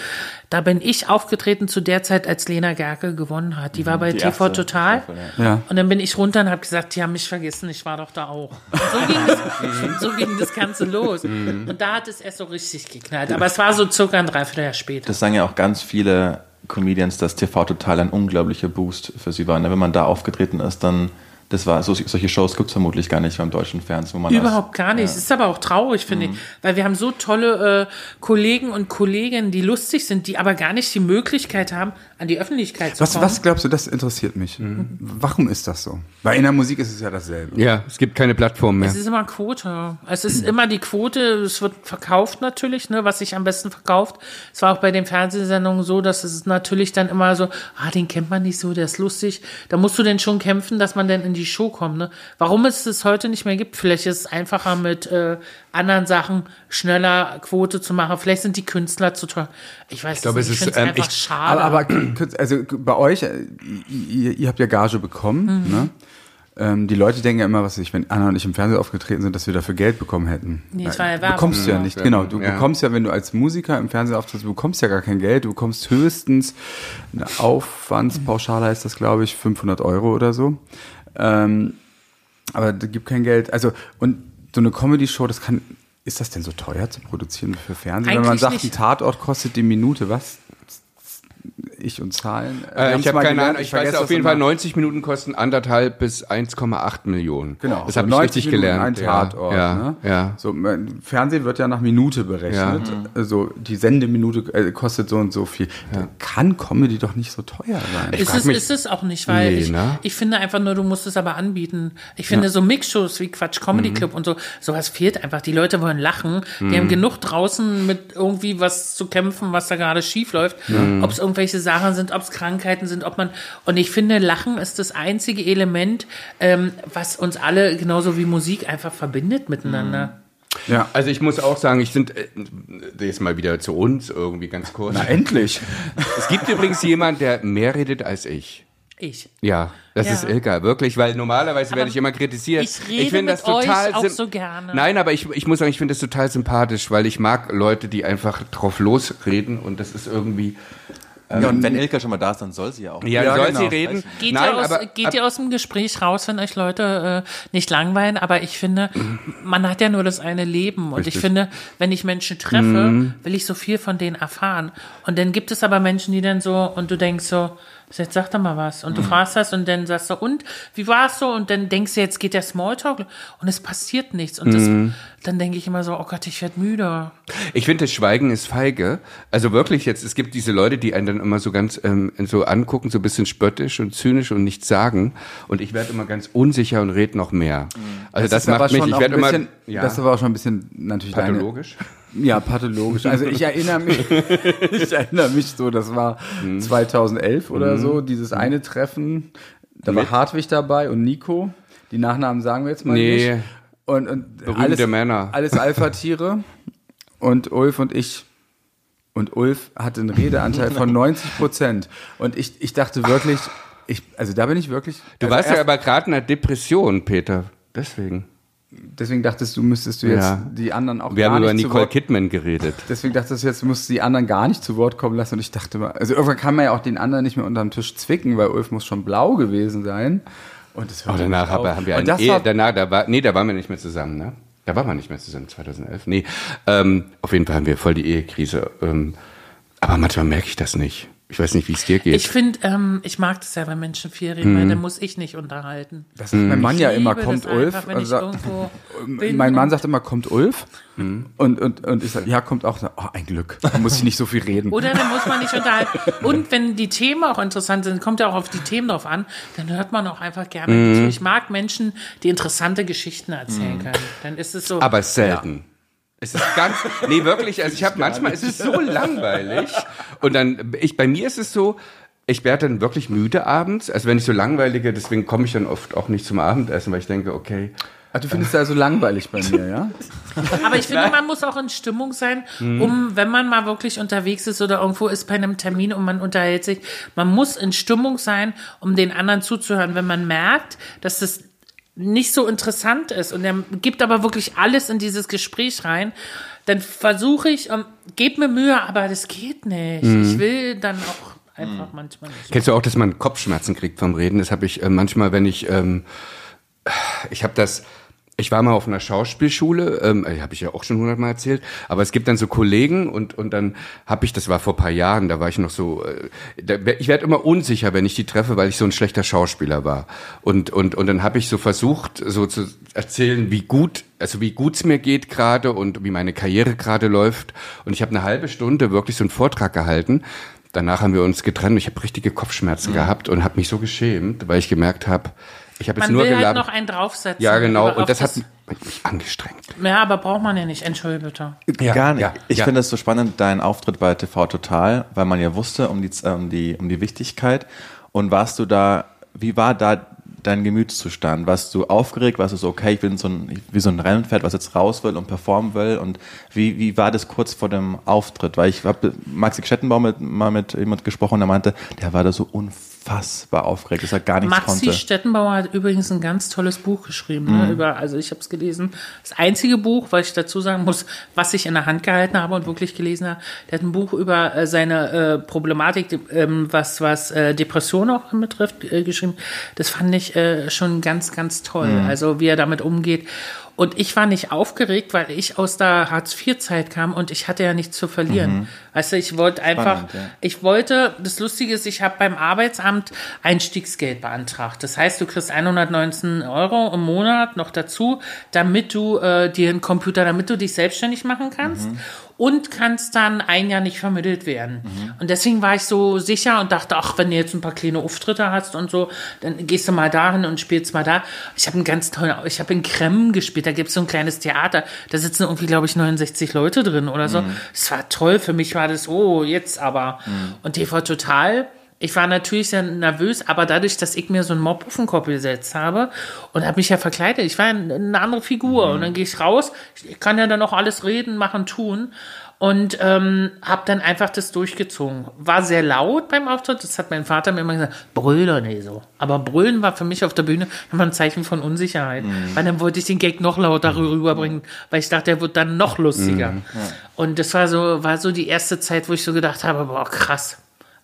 Speaker 2: da bin ich aufgetreten zu der Zeit, als Lena Gerke gewonnen hat. Die war bei
Speaker 3: Die
Speaker 2: TV
Speaker 3: erste
Speaker 2: Total.
Speaker 3: Staffel,
Speaker 4: Ja.
Speaker 2: Und dann bin ich runter und habe gesagt, die haben mich vergessen, ich war doch da auch. So ging das, so ging das Ganze los. Und da hat es erst so richtig geknallt. Aber es war so circa ein Dreivierteljahr später.
Speaker 3: Das sagen ja auch ganz viele Comedians, dass TV Total ein unglaublicher Boost für sie war. Und wenn man da aufgetreten ist, dann Das war so, solche Shows gibt es vermutlich gar nicht beim deutschen Fernsehen, wo man
Speaker 2: Überhaupt gar nicht. Es ist aber auch traurig, finde
Speaker 3: Mhm.
Speaker 2: ich. Weil wir haben so tolle äh, Kollegen und Kolleginnen, die lustig sind, die aber gar nicht die Möglichkeit haben, an die Öffentlichkeit zu
Speaker 4: Was,
Speaker 2: kommen.
Speaker 4: was glaubst du, das interessiert mich. Warum ist das so? Weil in der Musik ist es ja dasselbe.
Speaker 5: Ja, es gibt keine Plattform mehr.
Speaker 2: Es ist immer Quote. Es ist immer die Quote. Es wird verkauft natürlich, ne, was sich am besten verkauft. Es war auch bei den Fernsehsendungen so, dass es natürlich dann immer so, ah, den kennt man nicht so, der ist lustig. Da musst du denn schon kämpfen, dass man dann in die Show kommt. Ne? Warum es es heute nicht mehr gibt? Vielleicht ist es einfacher mit äh, anderen Sachen schneller Quote zu machen. Vielleicht sind die Künstler zu teuer. Ich weiß ich
Speaker 5: glaube,
Speaker 2: nicht.
Speaker 5: es
Speaker 2: Ich
Speaker 5: ist,
Speaker 2: finde es
Speaker 5: ähm,
Speaker 2: einfach
Speaker 5: ich-
Speaker 2: schade.
Speaker 4: Aber, aber also bei euch, äh, ihr, ihr habt ja Gage bekommen,
Speaker 2: Mhm.
Speaker 4: ne? Ähm, die Leute denken ja immer, was ich, wenn Anna und ich im Fernsehen aufgetreten sind, dass wir dafür Geld bekommen hätten.
Speaker 2: Nee,
Speaker 4: Äh,
Speaker 2: war ja Werbung.
Speaker 4: bekommst du ja
Speaker 2: Ja.
Speaker 4: nicht, genau. Du
Speaker 5: Ja.
Speaker 4: bekommst ja, wenn du als Musiker im Fernsehen auftrittst, du bekommst ja gar kein Geld. Du bekommst höchstens eine Aufwandspauschale, heißt das, glaube ich, 500 Euro oder so. Ähm, aber da gibt kein Geld. Also, und so eine Comedy-Show, das kann, ist das denn so teuer zu produzieren für Fernsehen? Wenn man
Speaker 2: Eigentlich
Speaker 4: sagt,
Speaker 2: nicht.
Speaker 4: ein Tatort kostet die Minute, was? Ich und Zahlen.
Speaker 5: Äh,
Speaker 4: haben's
Speaker 5: ich habe keine Ahnung. Ich,
Speaker 4: vergesse
Speaker 5: weiß auf jeden. Fall, 90 Minuten kosten anderthalb bis 1,8 Millionen.
Speaker 4: Genau,
Speaker 5: Das
Speaker 4: so
Speaker 5: habe ich
Speaker 4: 90
Speaker 5: richtig
Speaker 4: Minuten
Speaker 5: gelernt.
Speaker 4: Ein Tatort.
Speaker 5: ja,
Speaker 4: ne?
Speaker 5: ja.
Speaker 4: So, Fernsehen wird ja nach Minute berechnet. Also die Sendeminute äh, kostet so und so viel. Da kann Comedy doch nicht so teuer sein.
Speaker 2: Ist es,
Speaker 5: mich-
Speaker 2: ist es auch nicht, weil
Speaker 5: Nee,
Speaker 2: ich,
Speaker 5: ne?
Speaker 2: ich finde einfach nur, du musst es aber anbieten. Ich finde so Mixshows wie Quatsch Comedy Club und so, sowas fehlt einfach. Die Leute wollen lachen. Die haben genug draußen mit irgendwie was zu kämpfen, was da gerade schief läuft. Ob es irgendwelche Sachen sind, ob es Krankheiten sind, ob man, und ich finde, Lachen ist das einzige Element, ähm, was uns alle genauso wie Musik einfach verbindet miteinander.
Speaker 4: ja.
Speaker 5: Also ich muss auch sagen, ich sind äh, jetzt mal wieder zu uns irgendwie ganz kurz.
Speaker 4: Na endlich.
Speaker 5: Es gibt übrigens jemand, der mehr redet als ich.
Speaker 2: Ich.
Speaker 5: Ja, das
Speaker 2: Ja.
Speaker 5: ist Ilka, wirklich, weil normalerweise werde
Speaker 2: Aber
Speaker 5: ich immer kritisiert.
Speaker 2: ich rede
Speaker 5: finde
Speaker 2: mit euch auch so gerne.
Speaker 5: Nein, aber ich, ich muss sagen, ich finde das total sympathisch, weil ich mag Leute, die einfach drauf losreden und das ist irgendwie.
Speaker 3: Ja, und wenn Ilka schon mal da ist, dann soll sie ja auch.
Speaker 5: Ja,
Speaker 4: Ja,
Speaker 5: soll
Speaker 4: genau.
Speaker 5: sie reden?
Speaker 2: Geht,
Speaker 5: Nein,
Speaker 2: ihr, aus,
Speaker 5: aber,
Speaker 2: geht ihr aus dem Gespräch raus, wenn euch Leute äh, nicht langweilen? Aber ich finde, man hat ja nur das eine Leben. Und ich finde, wenn ich Menschen treffe,
Speaker 5: Mhm.
Speaker 2: will ich so viel von denen erfahren. Und dann gibt es aber Menschen, die dann so, und du denkst so, jetzt sag doch mal was. Und du
Speaker 5: Mhm.
Speaker 2: fragst das und dann sagst du, und, wie war es so? Und dann denkst du, jetzt geht der Smalltalk und es passiert nichts. Und
Speaker 5: Mhm.
Speaker 2: das, dann denke ich immer so, oh Gott, ich werde müde.
Speaker 5: Ich finde, das Schweigen ist feige. Also wirklich jetzt, es gibt diese Leute, die einen dann immer so ganz ähm, so angucken, so ein bisschen spöttisch und zynisch und nichts sagen. Und ich werde immer ganz unsicher und rede noch mehr. Also das,
Speaker 4: aber
Speaker 5: macht mich,
Speaker 4: schon
Speaker 5: ich werde
Speaker 4: ein
Speaker 5: immer
Speaker 4: bisschen,
Speaker 5: ja,
Speaker 4: Das ist aber auch schon ein bisschen natürlich deine-
Speaker 5: pathologisch.
Speaker 4: Ja, pathologisch. Also ich erinnere mich, ich erinnere mich so, das war
Speaker 5: Mhm.
Speaker 4: 2011 oder so, dieses eine Treffen. Da war Hartwig dabei und Nico. Die Nachnamen sagen wir jetzt mal
Speaker 5: Nee.
Speaker 4: nicht. Und, und
Speaker 5: Berühmte
Speaker 4: alles,
Speaker 5: Männer.
Speaker 4: Alles Alpha-Tiere. Und Ulf und ich. Und Ulf hatte einen Redeanteil von 90 Prozent. Und ich, ich dachte wirklich, ich, also da bin ich wirklich.
Speaker 5: Du
Speaker 4: also
Speaker 5: warst ja aber gerade in einer Depression, Peter. Deswegen.
Speaker 4: Deswegen dachtest du, müsstest du jetzt
Speaker 5: Ja.
Speaker 4: die anderen auch
Speaker 5: Wir
Speaker 4: gar
Speaker 5: haben über
Speaker 4: nicht
Speaker 5: Nicole
Speaker 4: Wort
Speaker 5: Kidman geredet.
Speaker 4: Deswegen dachtest du jetzt, du musst die anderen gar nicht zu Wort kommen lassen. Und ich dachte mal, also irgendwann kann man ja auch den anderen nicht mehr unterm Tisch zwicken, weil Ulf muss schon blau gewesen sein. Und das
Speaker 5: Oh, danach
Speaker 4: nicht
Speaker 5: haben wir,
Speaker 4: auf.
Speaker 5: haben wir
Speaker 4: Und
Speaker 5: ein
Speaker 4: das
Speaker 5: Ehe,
Speaker 4: war,
Speaker 5: danach, da war, nee, da waren wir nicht mehr zusammen, ne? Da waren wir nicht mehr zusammen, 2011. Nee, ähm, auf jeden Fall haben wir voll die Ehekrise. Ähm, aber manchmal merke ich das nicht. Ich weiß nicht, wie es dir geht.
Speaker 2: Ich finde, ähm, ich mag das ja, wenn Menschen viel reden, weil dann muss ich nicht unterhalten.
Speaker 4: das sagt mein Mann
Speaker 2: Ich
Speaker 4: ja immer, kommt Ulf.
Speaker 2: Einfach, wenn
Speaker 4: Also,
Speaker 2: ich irgendwo bin
Speaker 4: mein Mann sagt immer, kommt Ulf.
Speaker 5: Mhm.
Speaker 4: Und, und, und ich sage, ja, kommt auch. Oh, ein Glück. Da muss ich nicht so viel reden.
Speaker 2: Oder dann muss man nicht unterhalten. Und wenn die Themen auch interessant sind, kommt ja auch auf die Themen drauf an, dann hört man auch einfach gerne
Speaker 5: Mhm.
Speaker 2: zu. Ich mag Menschen, die interessante Geschichten erzählen können. Dann ist es so.
Speaker 5: aber selten. Es ist ganz, nee, wirklich, also ich habe manchmal, es ist so langweilig. Und dann, ich, bei mir ist es so, ich werde dann wirklich müde abends. Also wenn ich so langweilige, deswegen komme ich dann oft auch nicht zum Abendessen, weil ich denke, okay,
Speaker 4: Ach, du findest das also langweilig bei mir, ja?
Speaker 2: Aber ich finde, man muss auch in Stimmung sein,
Speaker 5: Mhm.
Speaker 2: um, wenn man mal wirklich unterwegs ist oder irgendwo ist bei einem Termin und man unterhält sich, man muss in Stimmung sein, um den anderen zuzuhören. Wenn man merkt, dass das nicht so interessant ist und er gibt aber wirklich alles in dieses Gespräch rein, dann versuche ich, um, gebe mir Mühe, aber das geht nicht.
Speaker 5: Mhm.
Speaker 2: Ich will dann auch einfach manchmal nicht.
Speaker 5: Kennst du auch, dass man Kopfschmerzen kriegt vom Reden? Das habe ich äh, manchmal, wenn ich, ähm, ich habe das, ich war mal auf einer Schauspielschule, ähm, habe ich ja auch schon hundertmal erzählt, aber es gibt dann so Kollegen und und dann habe ich, das war vor paar Jahren, da war ich noch so, äh, da, ich werde immer unsicher, wenn ich die treffe, weil ich so ein schlechter Schauspieler war und und und dann habe ich so versucht, so zu erzählen, wie gut, also wie gut's mir geht gerade und wie meine Karriere gerade läuft und ich habe eine halbe Stunde wirklich so einen Vortrag gehalten. Danach haben wir uns getrennt. Ich habe richtige Kopfschmerzen mhm. gehabt und habe mich so geschämt, weil ich gemerkt habe, ich habe jetzt nur
Speaker 2: will
Speaker 5: geladen.
Speaker 2: Halt noch einen draufsetzen.
Speaker 5: Ja, genau. Und das hat mich angestrengt.
Speaker 2: Ja, aber braucht man ja nicht. Entschuldige
Speaker 3: bitte. Ja, Gar nicht. Ja, ich ja. finde es so spannend, dein Auftritt bei TV Total, weil man ja wusste um die, um die, um die Wichtigkeit. Und warst du da, wie war da dein Gemütszustand? Warst du aufgeregt? Warst du so, okay, ich bin so ein, wie so ein Rennpferd, was jetzt raus will und performen will? Und wie, wie war das kurz vor dem Auftritt? Weil ich habe Maxi Schettenbaum mit, mal mit jemand gesprochen, der meinte, der war da so unfassbar unfassbar aufgeregt, dass er gar nichts
Speaker 2: Maxi
Speaker 3: konnte.
Speaker 2: Maxi Stettenbauer hat übrigens ein ganz tolles Buch geschrieben. Ne, mhm. über, also ich habe es gelesen. Das einzige Buch, weil ich dazu sagen muss, was ich in der Hand gehalten habe und wirklich gelesen habe. Der hat ein Buch über äh, seine äh, Problematik, ähm, was, was äh, Depression auch betrifft, äh, geschrieben. Das fand ich äh, schon ganz, ganz toll. Mhm. Also wie er damit umgeht. Und ich war nicht aufgeregt, weil ich aus der Hartz-IV-Zeit kam und ich hatte ja nichts zu verlieren. Mhm. Weißt du, ich wollte einfach, Spannend, ja. ich wollte, das Lustige ist, ich habe beim Arbeitsamt Einstiegsgeld beantragt. Das heißt, du kriegst 119 Euro im Monat noch dazu, damit du äh, dir einen Computer, damit du dich selbstständig machen kannst. Mhm und kannst dann ein Jahr nicht vermittelt werden. Mhm. Und deswegen war ich so sicher und dachte, ach, wenn du jetzt ein paar kleine Auftritte hast und so, dann gehst du mal dahin und spielst mal da. Ich habe einen ganz tollen, ich habe in Kremmen gespielt, da gibt's so ein kleines Theater, da sitzen irgendwie, glaube ich, 69 Leute drin oder so. Mhm. Das war toll, für mich war das, oh, jetzt aber. Mhm. Und die war total ich war natürlich sehr nervös, aber dadurch, dass ich mir so einen Mob auf den Kopf gesetzt habe und habe mich ja verkleidet, ich war eine andere Figur mhm. und dann gehe ich raus, ich kann ja dann auch alles reden, machen, tun und ähm, habe dann einfach das durchgezogen. War sehr laut beim Auftritt, das hat mein Vater mir immer gesagt, brüll doch nicht so. Aber brüllen war für mich auf der Bühne immer ein Zeichen von Unsicherheit, mhm. weil dann wollte ich den Gag noch lauter mhm. rüberbringen, weil ich dachte, der wird dann noch lustiger. Mhm. Ja. Und das war so, war so die erste Zeit, wo ich so gedacht habe, boah, krass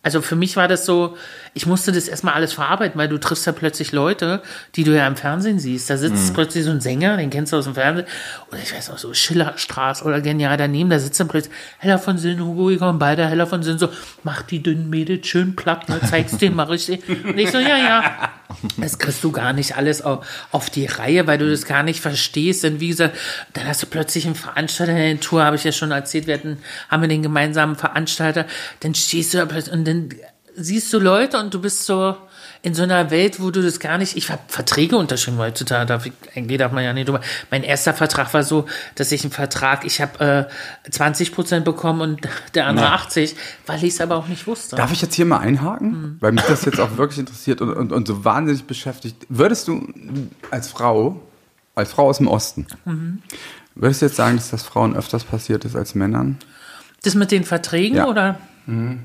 Speaker 2: also für mich war das so, ich musste das erstmal alles verarbeiten, weil du triffst ja plötzlich Leute, die du ja im Fernsehen siehst. Da sitzt mhm. plötzlich so ein Sänger, den kennst du aus dem Fernsehen, oder ich weiß auch so, Schillerstraße oder genial daneben, da sitzt dann plötzlich Heller von Sinn, Hugo, wir kommen beide, Heller von Sinn, so, mach die dünnen Mädels schön platt, ne, zeig's denen, mach ich Und ich so, ja, ja. Das kriegst du gar nicht alles auf, die Reihe, weil du das gar nicht verstehst. Denn wie gesagt, dann hast du plötzlich einen Veranstalter in der Tour, habe ich ja schon erzählt, wir hatten, haben wir den gemeinsamen Veranstalter, dann stehst du da plötzlich und dann siehst du Leute und du bist so in so einer Welt, wo du das gar nicht, ich habe Verträge unterschrieben heutzutage, darf ich, eigentlich darf man ja nicht drüber. Mein erster Vertrag war so, dass ich einen Vertrag, ich habe äh, 20 Prozent bekommen und der andere ja. 80, weil ich es aber auch nicht wusste.
Speaker 4: Darf ich jetzt hier mal einhaken? Mhm. Weil mich das jetzt auch wirklich interessiert und, und, und so wahnsinnig beschäftigt. Würdest du als Frau, als Frau aus dem Osten, mhm. würdest du jetzt sagen, dass das Frauen öfters passiert ist als Männern?
Speaker 2: Das mit den Verträgen ja. oder? Mhm.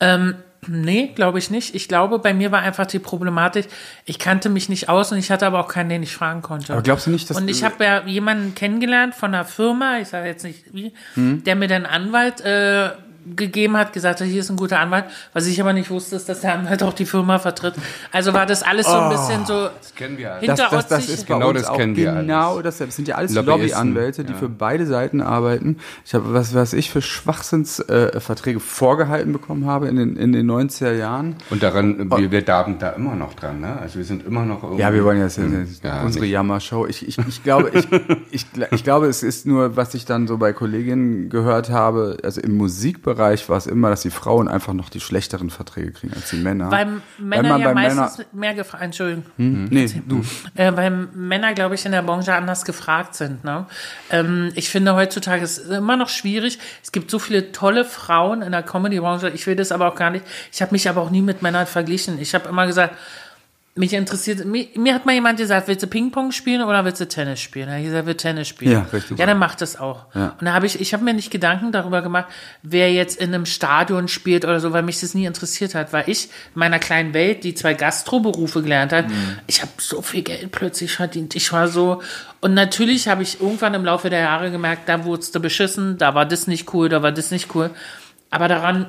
Speaker 2: Ähm, nee, glaube ich nicht. Ich glaube, bei mir war einfach die Problematik, ich kannte mich nicht aus und ich hatte aber auch keinen, den ich fragen konnte.
Speaker 4: Aber glaubst du nicht, dass
Speaker 2: Und ich habe ja jemanden kennengelernt von einer Firma, ich sage jetzt nicht wie, hm? der mir dann Anwalt äh, gegeben hat, gesagt hat, hier ist ein guter Anwalt. Was ich aber nicht wusste, ist, dass der Anwalt auch die Firma vertritt. Also war das alles so ein oh. bisschen so
Speaker 5: das kennen wir alle.
Speaker 4: Das, das, das ist bei genau das auch genau alles. das sind ja alles Lobbyanwälte, die ja. für beide Seiten arbeiten. Ich habe was, was ich für Schwachsinnsverträge äh, vorgehalten bekommen habe in den, in den 90er Jahren.
Speaker 5: Und daran, wir, wir darben da immer noch dran, ne? Also wir sind immer noch
Speaker 4: irgendwie. Ja, wir wollen jetzt hm, ja, unsere Jammer-Show. Ich, ich, ich glaube, ich, ich, ich glaube, es ist nur, was ich dann so bei Kolleginnen gehört habe, also im Musikbereich Bereich war es immer, dass die Frauen einfach noch die schlechteren Verträge kriegen als die Männer.
Speaker 2: Weil Männer ja meistens Männer mehr gefragt, Entschuldigung. Hm?
Speaker 4: Nee, du.
Speaker 2: Äh, weil Männer, glaube ich, in der Branche anders gefragt sind. Ne? Ähm, ich finde heutzutage ist es immer noch schwierig. Es gibt so viele tolle Frauen in der Comedy-Branche. Ich will das aber auch gar nicht. Ich habe mich aber auch nie mit Männern verglichen. Ich habe immer gesagt, mich interessiert, mir, mir, hat mal jemand gesagt, willst du Ping-Pong spielen oder willst du Tennis spielen? Er hat gesagt, will Tennis spielen.
Speaker 4: Ja, richtig.
Speaker 2: Ja, dann mach das auch. Ja. Und da habe ich, ich habe mir nicht Gedanken darüber gemacht, wer jetzt in einem Stadion spielt oder so, weil mich das nie interessiert hat, weil ich in meiner kleinen Welt, die zwei Gastroberufe gelernt hat, mhm. ich habe so viel Geld plötzlich verdient. Ich war so, und natürlich habe ich irgendwann im Laufe der Jahre gemerkt, da wurdest du beschissen, da war das nicht cool, da war das nicht cool. Aber daran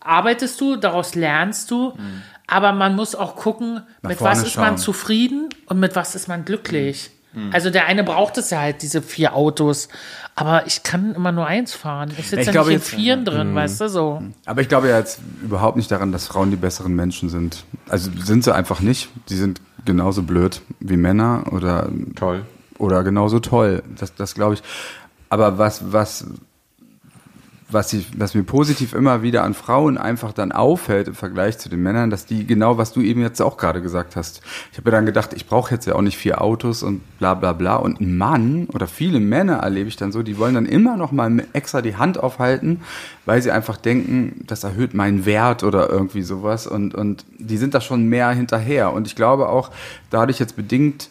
Speaker 2: arbeitest du, daraus lernst du. Mhm. Aber man muss auch gucken, Nach mit was ist schauen. man zufrieden und mit was ist man glücklich. Also der eine braucht es ja halt, diese vier Autos. Aber ich kann immer nur eins fahren. Ich sitze
Speaker 4: Ich
Speaker 2: ja
Speaker 4: glaube
Speaker 2: nicht in vieren drin, weißt du, so.
Speaker 4: Aber ich glaube ja jetzt überhaupt nicht daran, dass Frauen die besseren Menschen sind. Also sind sie einfach nicht. Die sind genauso blöd wie Männer oder
Speaker 5: Toll.
Speaker 4: oder genauso toll. Das, das glaube ich. Aber was, was, was, ich, was mir positiv immer wieder an Frauen einfach dann auffällt im Vergleich zu den Männern, dass die genau, was du eben jetzt auch gerade gesagt hast. Ich habe mir dann gedacht, ich brauche jetzt ja auch nicht vier Autos und bla bla bla. Und ein Mann oder viele Männer erlebe ich dann so, die wollen dann immer noch mal extra die Hand aufhalten, weil sie einfach denken, das erhöht meinen Wert oder irgendwie sowas. Und, und die sind da schon mehr hinterher. Und ich glaube auch, dadurch jetzt bedingt,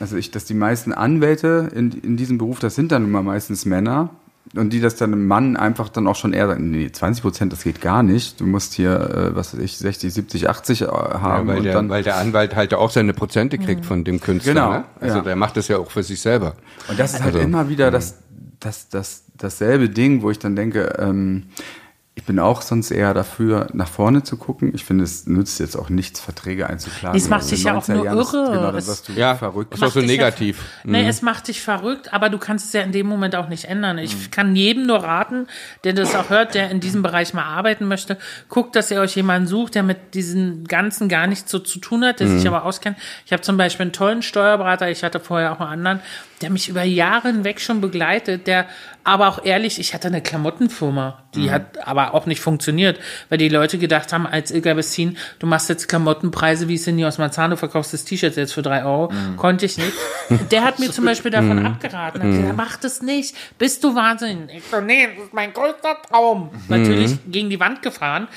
Speaker 4: also ich, dass die meisten Anwälte in, in diesem Beruf, das sind dann immer meistens Männer. Und die das dann einem Mann einfach dann auch schon eher sagen, nee, 20 Prozent, das geht gar nicht. Du musst hier, äh, was weiß ich, 60, 70, 80 äh,
Speaker 5: Ja,
Speaker 4: haben.
Speaker 5: weil,
Speaker 4: und
Speaker 5: der,
Speaker 4: dann,
Speaker 5: weil der Anwalt halt auch seine Prozente kriegt von dem Künstler.
Speaker 4: Genau,
Speaker 5: Ne? Also
Speaker 4: ja.
Speaker 5: der macht das ja auch für sich selber.
Speaker 4: und das ist halt
Speaker 5: Also,
Speaker 4: immer wieder das, das, das, dasselbe Ding, wo ich dann denke, ähm, ich bin auch sonst eher dafür, nach vorne zu gucken. Ich finde, es nützt jetzt auch nichts, Verträge einzuklagen.
Speaker 2: Das macht
Speaker 4: Also
Speaker 2: dich ja auch
Speaker 4: 90er
Speaker 2: nur
Speaker 4: Jahren, das-
Speaker 2: irre.
Speaker 4: Genau,
Speaker 2: Es-
Speaker 4: wirst du
Speaker 5: Ja,
Speaker 4: verrückt.
Speaker 5: ist auch so
Speaker 2: Macht dich ja-
Speaker 5: negativ.
Speaker 2: Nee, es macht dich verrückt, aber du kannst es ja in dem Moment auch nicht ändern. Ich
Speaker 5: Mhm.
Speaker 2: kann jedem nur raten, der das auch hört, der in diesem Bereich mal arbeiten möchte, guckt, dass ihr euch jemanden sucht, der mit diesen Ganzen gar nichts so zu tun hat, der
Speaker 5: Mhm.
Speaker 2: sich aber auskennt. Ich habe zum Beispiel einen tollen Steuerberater, ich hatte vorher auch einen anderen, der mich über Jahre hinweg schon begleitet, der aber auch ehrlich, ich hatte eine Klamottenfirma, die
Speaker 5: Mhm.
Speaker 2: hat aber auch nicht funktioniert, weil die Leute gedacht haben, als Ilga Bessin, du machst jetzt Klamottenpreise wie Cindy aus Marzahn, du verkaufst das T-Shirt jetzt für drei Euro.
Speaker 5: Mhm.
Speaker 2: Konnte ich nicht. Der hat mir zum Beispiel davon abgeraten. Hat gesagt, mach das nicht. Bist du wahnsinnig? Ich so, nee, das ist mein größter Traum. Natürlich gegen die Wand gefahren.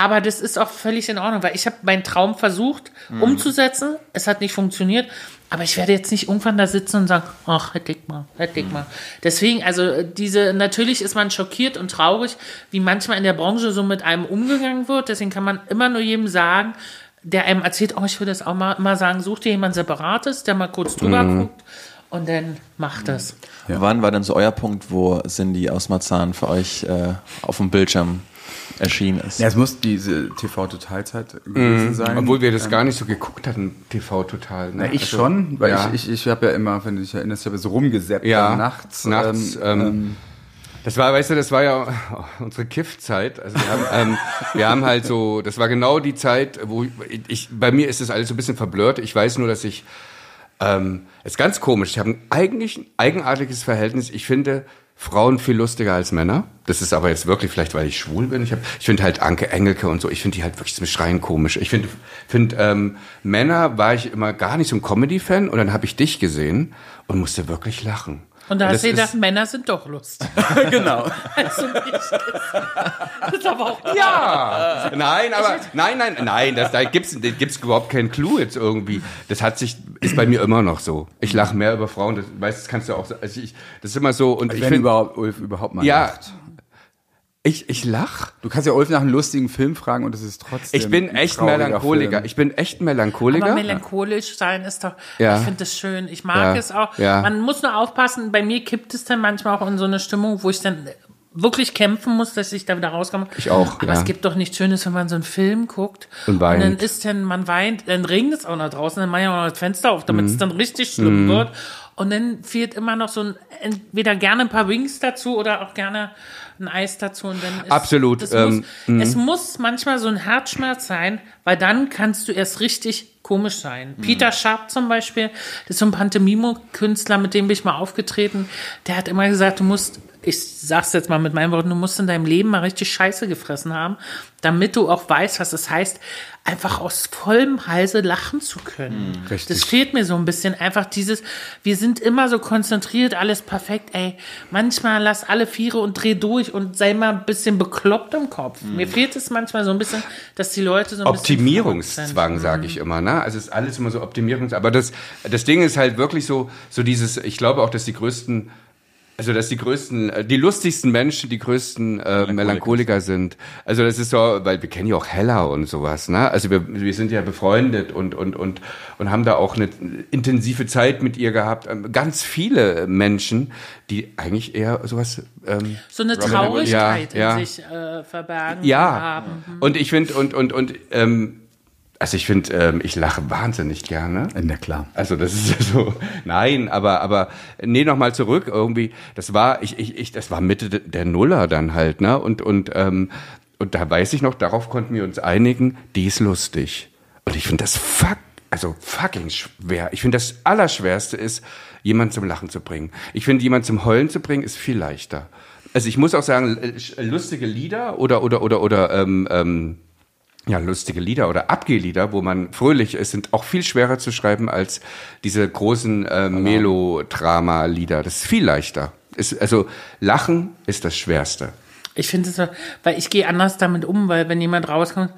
Speaker 2: Aber das ist auch völlig in Ordnung, weil ich habe meinen Traum versucht umzusetzen. Es hat nicht funktioniert. Aber ich werde jetzt nicht irgendwann da sitzen und sagen, ach, hätte ich mal, hätte ich mal. Deswegen, also äh, diese, natürlich ist man schockiert und traurig, wie manchmal in der Branche so mit einem umgegangen wird. Deswegen kann man immer nur jedem sagen, der einem erzählt, oh, ich würde das auch mal immer sagen, such dir jemand Separates, der mal kurz drüber guckt und dann macht das.
Speaker 3: Wann war denn so euer Punkt, wo Cindy aus Marzahn für euch äh, auf dem Bildschirm erschienen ist?
Speaker 4: Ja, es muss diese TV-Totalzeit gewesen sein.
Speaker 5: Obwohl wir das gar nicht so geguckt hatten, TV total. Ne?
Speaker 4: Na, ich
Speaker 5: Also,
Speaker 4: schon, weil
Speaker 5: ja.
Speaker 4: ich, ich, ich habe ja immer, wenn du dich erinnerst, ich habe so rumgesäppt
Speaker 5: Ja,
Speaker 4: nachts.
Speaker 5: nachts, ähm, Das war, weißt du, das war ja unsere Kiff-Zeit. Also wir haben, ähm, wir haben halt so, das war genau die Zeit, wo ich, bei mir ist das alles so ein bisschen verblurrt. Ich weiß nur, dass ich, ähm, ist ganz komisch. Ich habe ein eigentlich ein eigenartiges Verhältnis. Ich finde Frauen viel lustiger als Männer. Das ist aber jetzt wirklich vielleicht, weil ich schwul bin. Ich, ich finde halt Anke Engelke und so, ich finde die halt wirklich zum Schreien komisch. Ich finde, find, ähm, Männer war ich immer gar nicht so ein Comedy-Fan und dann habe ich dich gesehen und musste wirklich lachen.
Speaker 2: Und da hast
Speaker 5: das
Speaker 2: du gedacht, Männer sind doch lustig.
Speaker 4: genau.
Speaker 2: Also nicht. Das ist aber auch
Speaker 5: Ja, nein, aber nein, nein, nein, das, da gibt's, da gibt's überhaupt keinen Clou jetzt irgendwie. Das hat sich, ist bei mir immer noch so. Ich lache mehr über Frauen, das, weißt, das kannst du auch, so- also ich, das ist immer so und ich
Speaker 4: Wenn
Speaker 5: finde,
Speaker 4: überhaupt Ulf überhaupt mal
Speaker 5: ja,
Speaker 4: lacht.
Speaker 5: Ich, ich lach.
Speaker 4: Du kannst ja Ulf nach einem lustigen Film fragen und es ist trotzdem.
Speaker 5: Ich bin echt Melancholiker.
Speaker 4: Film.
Speaker 5: Ich bin echt Melancholiker.
Speaker 2: Aber melancholisch sein ist doch,
Speaker 5: Ja.
Speaker 2: ich finde das schön. Ich mag
Speaker 5: Ja.
Speaker 2: es auch.
Speaker 5: Ja.
Speaker 2: Man muss nur aufpassen, bei mir kippt es dann manchmal auch in so eine Stimmung, wo ich dann wirklich kämpfen muss, dass ich da wieder rauskomme.
Speaker 5: Ich auch,
Speaker 2: Aber
Speaker 5: ja.
Speaker 2: es gibt doch nichts Schönes, wenn man so einen Film guckt
Speaker 5: Und weint.
Speaker 2: dann ist dann, man weint, dann regnet es auch noch draußen, dann mache ich auch noch das Fenster auf, damit
Speaker 5: Mhm.
Speaker 2: es dann richtig schlimm wird. Und dann fehlt immer noch so ein, entweder gerne ein paar Wings dazu oder auch gerne ein Eis dazu. Und dann ist,
Speaker 5: Absolut,
Speaker 2: Das
Speaker 5: ähm,
Speaker 2: muss, es muss manchmal so ein Herzschmerz sein, weil dann kannst du erst richtig komisch sein. Peter Sharp zum Beispiel, das ist so ein Pantomimo-Künstler, mit dem bin ich mal aufgetreten. Der hat immer gesagt, du musst, ich sag's jetzt mal mit meinen Worten, du musst in deinem Leben mal richtig Scheiße gefressen haben, damit du auch weißt, was es heißt, einfach aus vollem Halse lachen zu können.
Speaker 4: Richtig.
Speaker 2: Das fehlt mir so ein bisschen. Einfach dieses, wir sind immer so konzentriert, alles perfekt, ey. Manchmal lass alle Viere und dreh durch und sei mal ein bisschen bekloppt im Kopf. Mir fehlt es manchmal so ein bisschen, dass die Leute so ein.
Speaker 5: Optimierungszwang, sage ich immer, ne? Also es ist alles immer so Optimierungs, aber das, das Ding ist halt wirklich so, so dieses, ich glaube auch, dass die größten, also dass die größten, äh, die lustigsten Menschen die größten äh, Melancholiker sind. Also das ist so, weil wir kennen ja auch Hella und sowas, ne? Also wir, wir sind ja befreundet und und und und haben da auch eine intensive Zeit mit ihr gehabt. Ähm, Ganz viele Menschen, die eigentlich eher sowas ähm,
Speaker 2: So eine
Speaker 5: Robin-
Speaker 2: Traurigkeit
Speaker 5: Ja, ja.
Speaker 2: in sich äh, verbergen
Speaker 5: ja,
Speaker 2: haben.
Speaker 5: und ich finde, und, und, und, ähm, also ich finde, ähm, ich lache wahnsinnig gerne.
Speaker 4: Na klar.
Speaker 5: Also das ist ja so, nein, aber aber nee, noch mal zurück irgendwie. Das war ich ich, ich das war Mitte de- der Nuller dann halt, ne? Und und ähm, und da weiß ich noch, darauf konnten wir uns einigen. Die ist lustig und ich finde das fuck also fucking schwer. Ich finde das Allerschwerste ist, jemanden zum Lachen zu bringen. Ich finde, jemanden zum Heulen zu bringen, ist viel leichter. Also ich muss auch sagen, lustige Lieder oder oder oder oder ähm, ähm, ja, lustige Lieder oder Abgehlieder, wo man fröhlich ist, sind auch viel schwerer zu schreiben als diese großen äh, Melodrama-Lieder. Das ist viel leichter. Ist, also Lachen ist das Schwerste.
Speaker 2: Ich finde es, so- weil ich gehe anders damit um, weil wenn jemand rauskommt,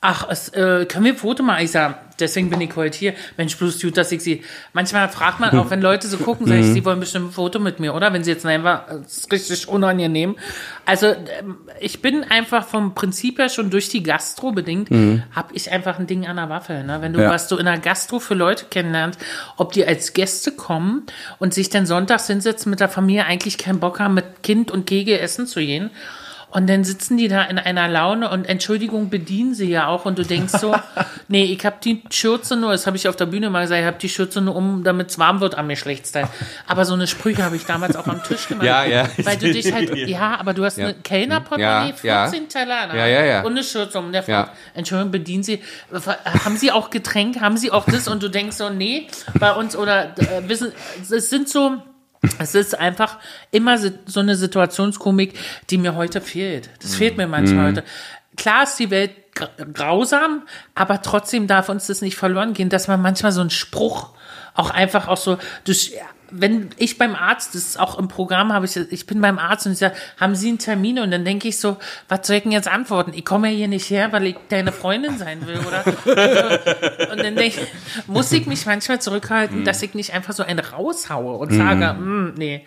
Speaker 2: ach, es, äh, können wir ein Foto machen? Ich sage, deswegen bin ich heute hier. Mensch, bloß gut, dass ich sie. Manchmal fragt man auch, wenn Leute so gucken, sage ich, sie wollen bestimmt ein Foto mit mir, oder? Wenn sie jetzt einfach, das ist richtig unangenehm. Also, ähm, ich bin einfach vom Prinzip her schon durch die Gastro bedingt, habe ich einfach ein Ding an der Waffe. Ne? Wenn du,
Speaker 4: Ja.
Speaker 2: was du in der Gastro für Leute kennenlernst, ob die als Gäste kommen und sich dann sonntags hinsetzen mit der Familie, eigentlich keinen Bock haben, mit Kind und Kegel essen zu gehen. Und dann sitzen die da in einer Laune und Entschuldigung, bedienen sie ja auch. Und du denkst so, nee, ich habe die Schürze nur, das habe ich auf der Bühne mal gesagt, ich habe die Schürze nur um, damit es warm wird am Geschlechtsteil. Aber so eine Sprüche habe ich damals auch am Tisch gemacht.
Speaker 5: Ja, ja.
Speaker 2: Weil du dich halt, ja, aber du hast eine Kellnerportemonnaie,
Speaker 5: Ja, ja.
Speaker 2: 14 Teller in der
Speaker 5: Ja, ja, ja.
Speaker 2: und eine Schürze um. Der
Speaker 5: Ja.
Speaker 2: fragt, Entschuldigung, bedienen Sie, haben Sie auch Getränk, haben Sie auch das? Und du denkst so, nee, bei uns oder äh, wissen, es sind so, es ist einfach immer so eine Situationskomik, die mir heute fehlt. Das fehlt mir manchmal heute. Klar ist die Welt gra- grausam, aber trotzdem darf uns das nicht verloren gehen, dass man manchmal so einen Spruch auch einfach auch so, du, sch- wenn ich beim Arzt, das ist auch im Programm, habe ich, ich bin beim Arzt und ich sage, haben Sie einen Termin? Und dann denke ich so, was soll ich denn jetzt antworten? Ich komme ja hier nicht her, weil ich deine Freundin sein will, oder? Und dann denk, ich, muss ich mich manchmal zurückhalten, dass ich nicht einfach so einen raushaue und sage, mm, nee.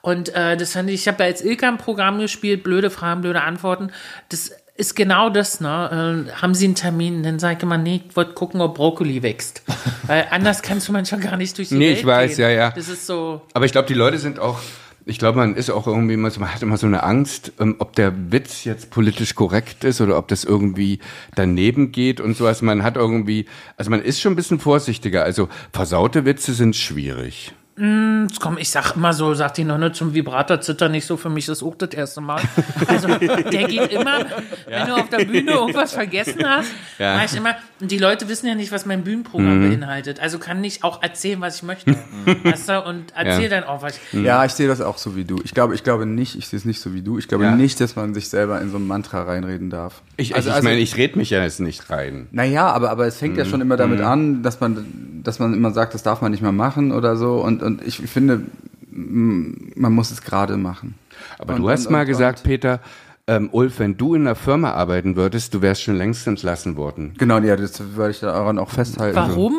Speaker 2: Und äh, das fand ich, ich habe ja als Ilka ein Programm gespielt, blöde Fragen, blöde Antworten. Das ist genau das, ne? Äh, haben Sie einen Termin? Dann sage ich immer, nee, ich wollte gucken, ob Brokkoli wächst. Weil anders kannst du manchmal gar nicht durch die
Speaker 5: Nee,
Speaker 2: Welt
Speaker 5: ich weiß,
Speaker 2: gehen.
Speaker 5: ja, ja.
Speaker 2: Das ist so.
Speaker 5: Aber ich glaube, die Leute sind auch, ich glaube, man ist auch irgendwie, immer so- man hat immer so eine Angst, ähm, ob der Witz jetzt politisch korrekt ist oder ob das irgendwie daneben geht und sowas. Man hat irgendwie, also man ist schon ein bisschen vorsichtiger. Also versaute Witze sind schwierig.
Speaker 2: Jetzt komm, ich sag immer so, sagt die Nonne zum Vibrator, zitter nicht so, für mich ist auch das erste Mal. Also, der geht immer, wenn du auf der Bühne irgendwas vergessen hast,
Speaker 5: Ja.
Speaker 2: mach ich immer, und die Leute wissen ja nicht, was mein Bühnenprogramm
Speaker 5: Mhm.
Speaker 2: beinhaltet. Also kann ich auch erzählen, was ich möchte. Weißt du? Und erzähl
Speaker 5: Ja.
Speaker 2: dann auch, was ich,
Speaker 4: Ja, ich sehe das auch so wie du. Ich glaube, ich glaube nicht, ich sehe es nicht so wie du. Ich glaube
Speaker 5: Ja.
Speaker 4: nicht, dass man sich selber in so ein Mantra reinreden darf.
Speaker 5: Ich,
Speaker 4: also,
Speaker 5: ich,
Speaker 4: also,
Speaker 5: meine, ich red mich ja jetzt nicht rein.
Speaker 4: naja, aber, aber es fängt ja schon immer damit an, dass man, dass man immer sagt, das darf man nicht mehr machen oder so. Und, und ich finde, man muss es gerade machen.
Speaker 5: Aber
Speaker 4: Und-
Speaker 5: du hast
Speaker 4: und-
Speaker 5: mal
Speaker 4: und-
Speaker 5: gesagt, Peter, ähm, Ulf, wenn du in einer Firma arbeiten würdest, du wärst schon längst entlassen worden.
Speaker 4: Genau, ja, das würde ich daran auch festhalten.
Speaker 2: warum?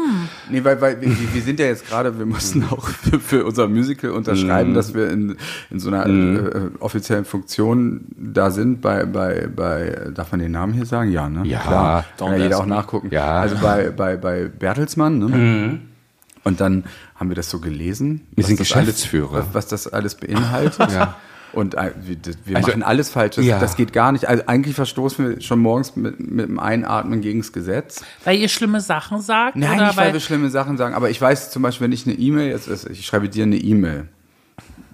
Speaker 4: Nee, weil, weil wir, wir sind ja jetzt gerade, wir mussten auch für, für unser Musical unterschreiben, dass wir in, in so einer äh, offiziellen Funktion da sind bei, bei, bei, darf man den Namen hier sagen? Ja, ne?
Speaker 5: Ja,
Speaker 4: Klar, kann ja jeder auch nachgucken.
Speaker 5: Ja.
Speaker 4: Also bei, bei, bei Bertelsmann, ne? Und dann haben wir das so gelesen.
Speaker 5: Wir
Speaker 4: was
Speaker 5: sind
Speaker 4: das
Speaker 5: Geschäftsführer.
Speaker 4: Alles, was, was das alles beinhaltet.
Speaker 5: Ja.
Speaker 4: Und äh, wir,
Speaker 5: Also-
Speaker 4: machen alles falsch. Das,
Speaker 5: Ja.
Speaker 4: das geht gar nicht. Also eigentlich verstoßen wir schon morgens mit, mit dem Einatmen gegen das Gesetz.
Speaker 2: Weil ihr schlimme Sachen sagt?
Speaker 4: Nein,
Speaker 2: oder
Speaker 4: nicht, weil wir schlimme Sachen sagen, aber ich weiß zum Beispiel, wenn ich eine E-Mail, jetzt ich schreibe dir eine E-Mail,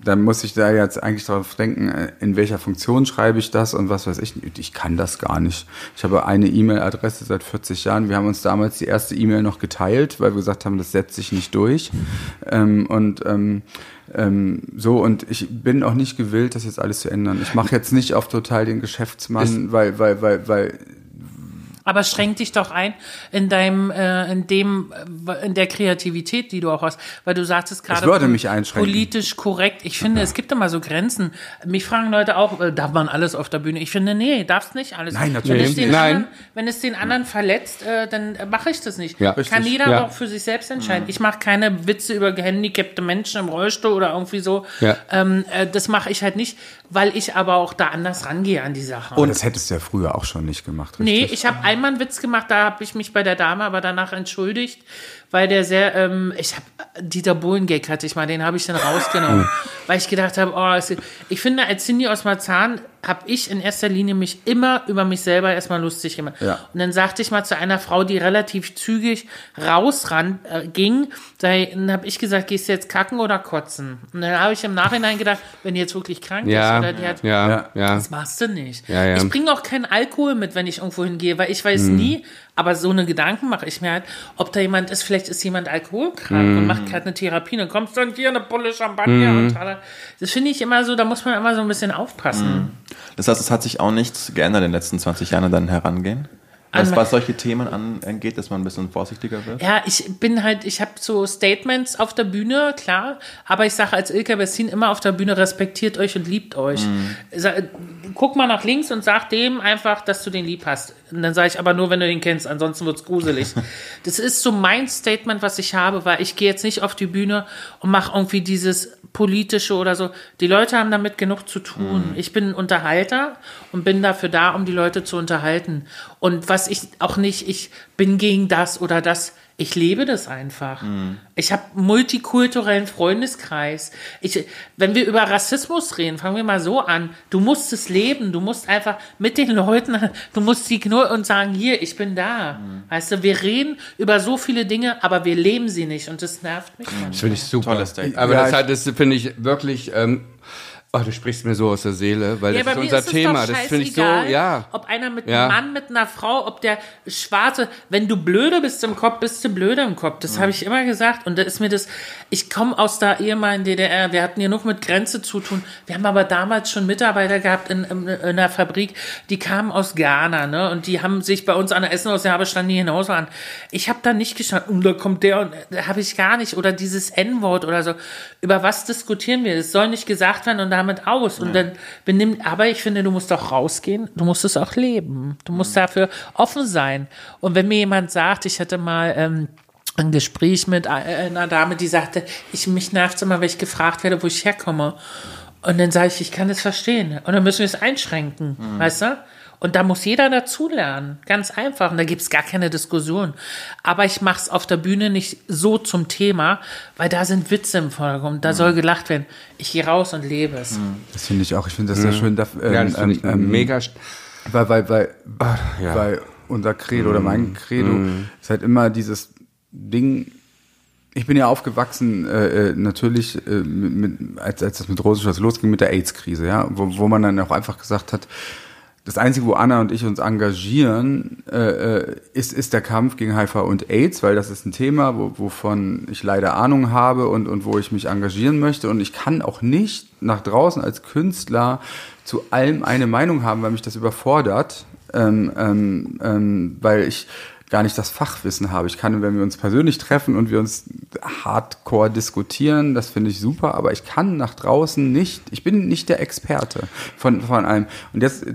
Speaker 4: dann muss ich da jetzt eigentlich darauf denken, äh, in welcher Funktion schreibe ich das und was weiß ich. Ich kann das gar nicht. Ich habe eine E-Mail-Adresse seit 40 Jahren. Wir haben uns damals die erste E-Mail noch geteilt, weil wir gesagt haben, das setzt sich nicht durch. Ähm, und ähm, ähm, so, und ich bin auch nicht gewillt, das jetzt alles zu ändern. Ich mache jetzt nicht auf total den Geschäftsmann, weil, weil, weil, weil
Speaker 2: Aber schränk dich doch ein in deinem, äh, in dem, äh, in der Kreativität, die du auch hast, weil du sagtest gerade
Speaker 4: würde
Speaker 2: pol-
Speaker 4: mich einschränken.
Speaker 2: politisch korrekt. Ich finde, es gibt immer so Grenzen. Mich fragen Leute auch, äh, darf man alles auf der Bühne? Ich finde, nee, darfst nicht alles.
Speaker 4: Nein,
Speaker 2: wenn
Speaker 4: natürlich
Speaker 2: es den
Speaker 5: nicht. Nein.
Speaker 2: Anderen, wenn es den anderen verletzt, äh, dann mache ich das nicht.
Speaker 5: Ja,
Speaker 2: Kann
Speaker 5: richtig.
Speaker 2: jeder
Speaker 5: Ja.
Speaker 2: auch für sich selbst entscheiden. Ich mache keine Witze über gehandicapte Menschen im Rollstuhl oder irgendwie so.
Speaker 5: Ja.
Speaker 2: Ähm, äh, das mache ich halt nicht, weil ich aber auch da anders rangehe an die Sache.
Speaker 4: und das hättest du ja früher auch schon nicht gemacht, richtig?
Speaker 2: Nee, ich habe einmal einen Witz gemacht, da habe ich mich bei der Dame aber danach entschuldigt, weil der sehr, ähm, ich habe Dieter Bohlen-Gag hatte ich mal, den habe ich dann rausgenommen, weil ich gedacht habe, oh, ich finde, als Cindy aus Marzahn habe ich in erster Linie mich immer über mich selber erstmal lustig gemacht.
Speaker 4: Ja.
Speaker 2: Und dann sagte ich mal zu einer Frau, die relativ zügig rausran äh, ging, dann habe ich gesagt, gehst du jetzt kacken oder kotzen? Und dann habe ich im Nachhinein gedacht, wenn die jetzt wirklich krank
Speaker 5: Ja,
Speaker 2: ist oder die hat,
Speaker 5: ja,
Speaker 4: Ja.
Speaker 2: das machst du nicht.
Speaker 5: Ja, ja.
Speaker 2: Ich bringe auch keinen Alkohol mit, wenn ich irgendwo hingehe, weil ich weiß nie, aber so eine Gedanken mache ich mir halt, ob da jemand ist, vielleicht ist jemand alkoholkrank und macht gerade eine Therapie, dann kommst du dann hier eine Pulle Champagner und tralala. das finde ich immer so, da muss man immer so ein bisschen aufpassen.
Speaker 3: Das heißt, es hat sich auch nichts geändert in den letzten 20 Jahren an dein Herangehen? Was, was solche Themen angeht, dass man ein bisschen vorsichtiger wird?
Speaker 2: Ja, ich bin halt, ich habe so Statements auf der Bühne, klar, aber ich sage als Ilka Bessin immer auf der Bühne, respektiert euch und liebt euch. Sa- Guck mal nach links und sag dem einfach, dass du den lieb hast. Und dann sage ich aber nur, wenn du den kennst, ansonsten wird's gruselig. das ist so mein Statement, was ich habe, weil ich gehe jetzt nicht auf die Bühne und mache irgendwie dieses politische oder so. Die Leute haben damit genug zu tun. Ich bin ein Unterhalter und bin dafür da, um die Leute zu unterhalten. Und was ich auch nicht, ich bin gegen das oder das. Ich lebe das einfach. Ich habe multikulturellen Freundeskreis. Ich, wenn wir über Rassismus reden, fangen wir mal so an. Du musst es leben. Du musst einfach mit den Leuten, du musst sie knurren und sagen, hier, ich bin da. Weißt du, wir reden über so viele Dinge, aber wir leben sie nicht und das nervt mich.
Speaker 5: Das finde ich super.
Speaker 3: Tolles Statement.
Speaker 5: Aber
Speaker 4: Ja,
Speaker 5: das, das finde ich wirklich. Ähm, oh, du sprichst mir so aus der Seele, weil
Speaker 2: Ja,
Speaker 5: das ist unser
Speaker 2: ist es
Speaker 5: Thema. Das finde ich so, ja.
Speaker 2: Ob einer mit
Speaker 5: Ja.
Speaker 2: einem Mann, mit einer Frau, ob der Schwarze, wenn du blöde bist im Kopf, bist du blöde im Kopf. Das habe ich immer gesagt. Und da ist mir das, ich komme aus der ehemaligen DDR, wir hatten hier noch mit Grenze zu tun. Wir haben aber damals schon Mitarbeiter gehabt in, in, in der Fabrik, die kamen aus Ghana, ne? Und die haben sich bei uns an der Essen aus der Habe standen die hinaus an. Ich habe da nicht gestanden, und da kommt der und da habe ich gar nicht. Oder dieses N-Wort oder so. Über was diskutieren wir? Das soll nicht gesagt werden und damit aus. Und dann benimmt, aber ich finde, du musst auch rausgehen, du musst es auch leben. Du musst dafür offen sein. Und wenn mir jemand sagt, ich hatte mal ähm, ein Gespräch mit äh, einer Dame, die sagte, ich mich nervt immer, wenn ich gefragt werde, wo ich herkomme. Und dann sage ich, ich kann es verstehen. Und dann müssen wir es einschränken, weißt du? Und da muss jeder dazulernen. Ganz einfach. Und da gibt's gar keine Diskussion. Aber ich mache es auf der Bühne nicht so zum Thema, weil da sind Witze im Vordergrund. Da soll gelacht werden. Ich gehe raus und lebe es.
Speaker 4: Das finde ich auch. Ich finde das sehr schön. Da, ähm,
Speaker 5: Ja, das finde ich
Speaker 4: ähm, ähm,
Speaker 5: mega.
Speaker 4: Weil, weil, weil,
Speaker 5: ja.
Speaker 4: weil unser Credo oder mein Credo ist halt immer dieses Ding. Ich bin ja aufgewachsen, äh, äh, natürlich, äh, mit, mit, als, als das mit Rosenschatz losging, mit der AIDS-Krise, ja, wo, wo man dann auch einfach gesagt hat, das Einzige, wo Anna und ich uns engagieren, äh, äh, ist, ist der Kampf gegen HIV und AIDS, weil das ist ein Thema, wo, wovon ich leider Ahnung habe und, und wo ich mich engagieren möchte. Und ich kann auch nicht nach draußen als Künstler zu allem eine Meinung haben, weil mich das überfordert, ähm, ähm, ähm, weil ich gar nicht das Fachwissen habe. Ich kann, wenn wir uns persönlich treffen und wir uns hardcore diskutieren, das finde ich super, aber ich kann nach draußen nicht, ich bin nicht der Experte von, von allem. Und jetzt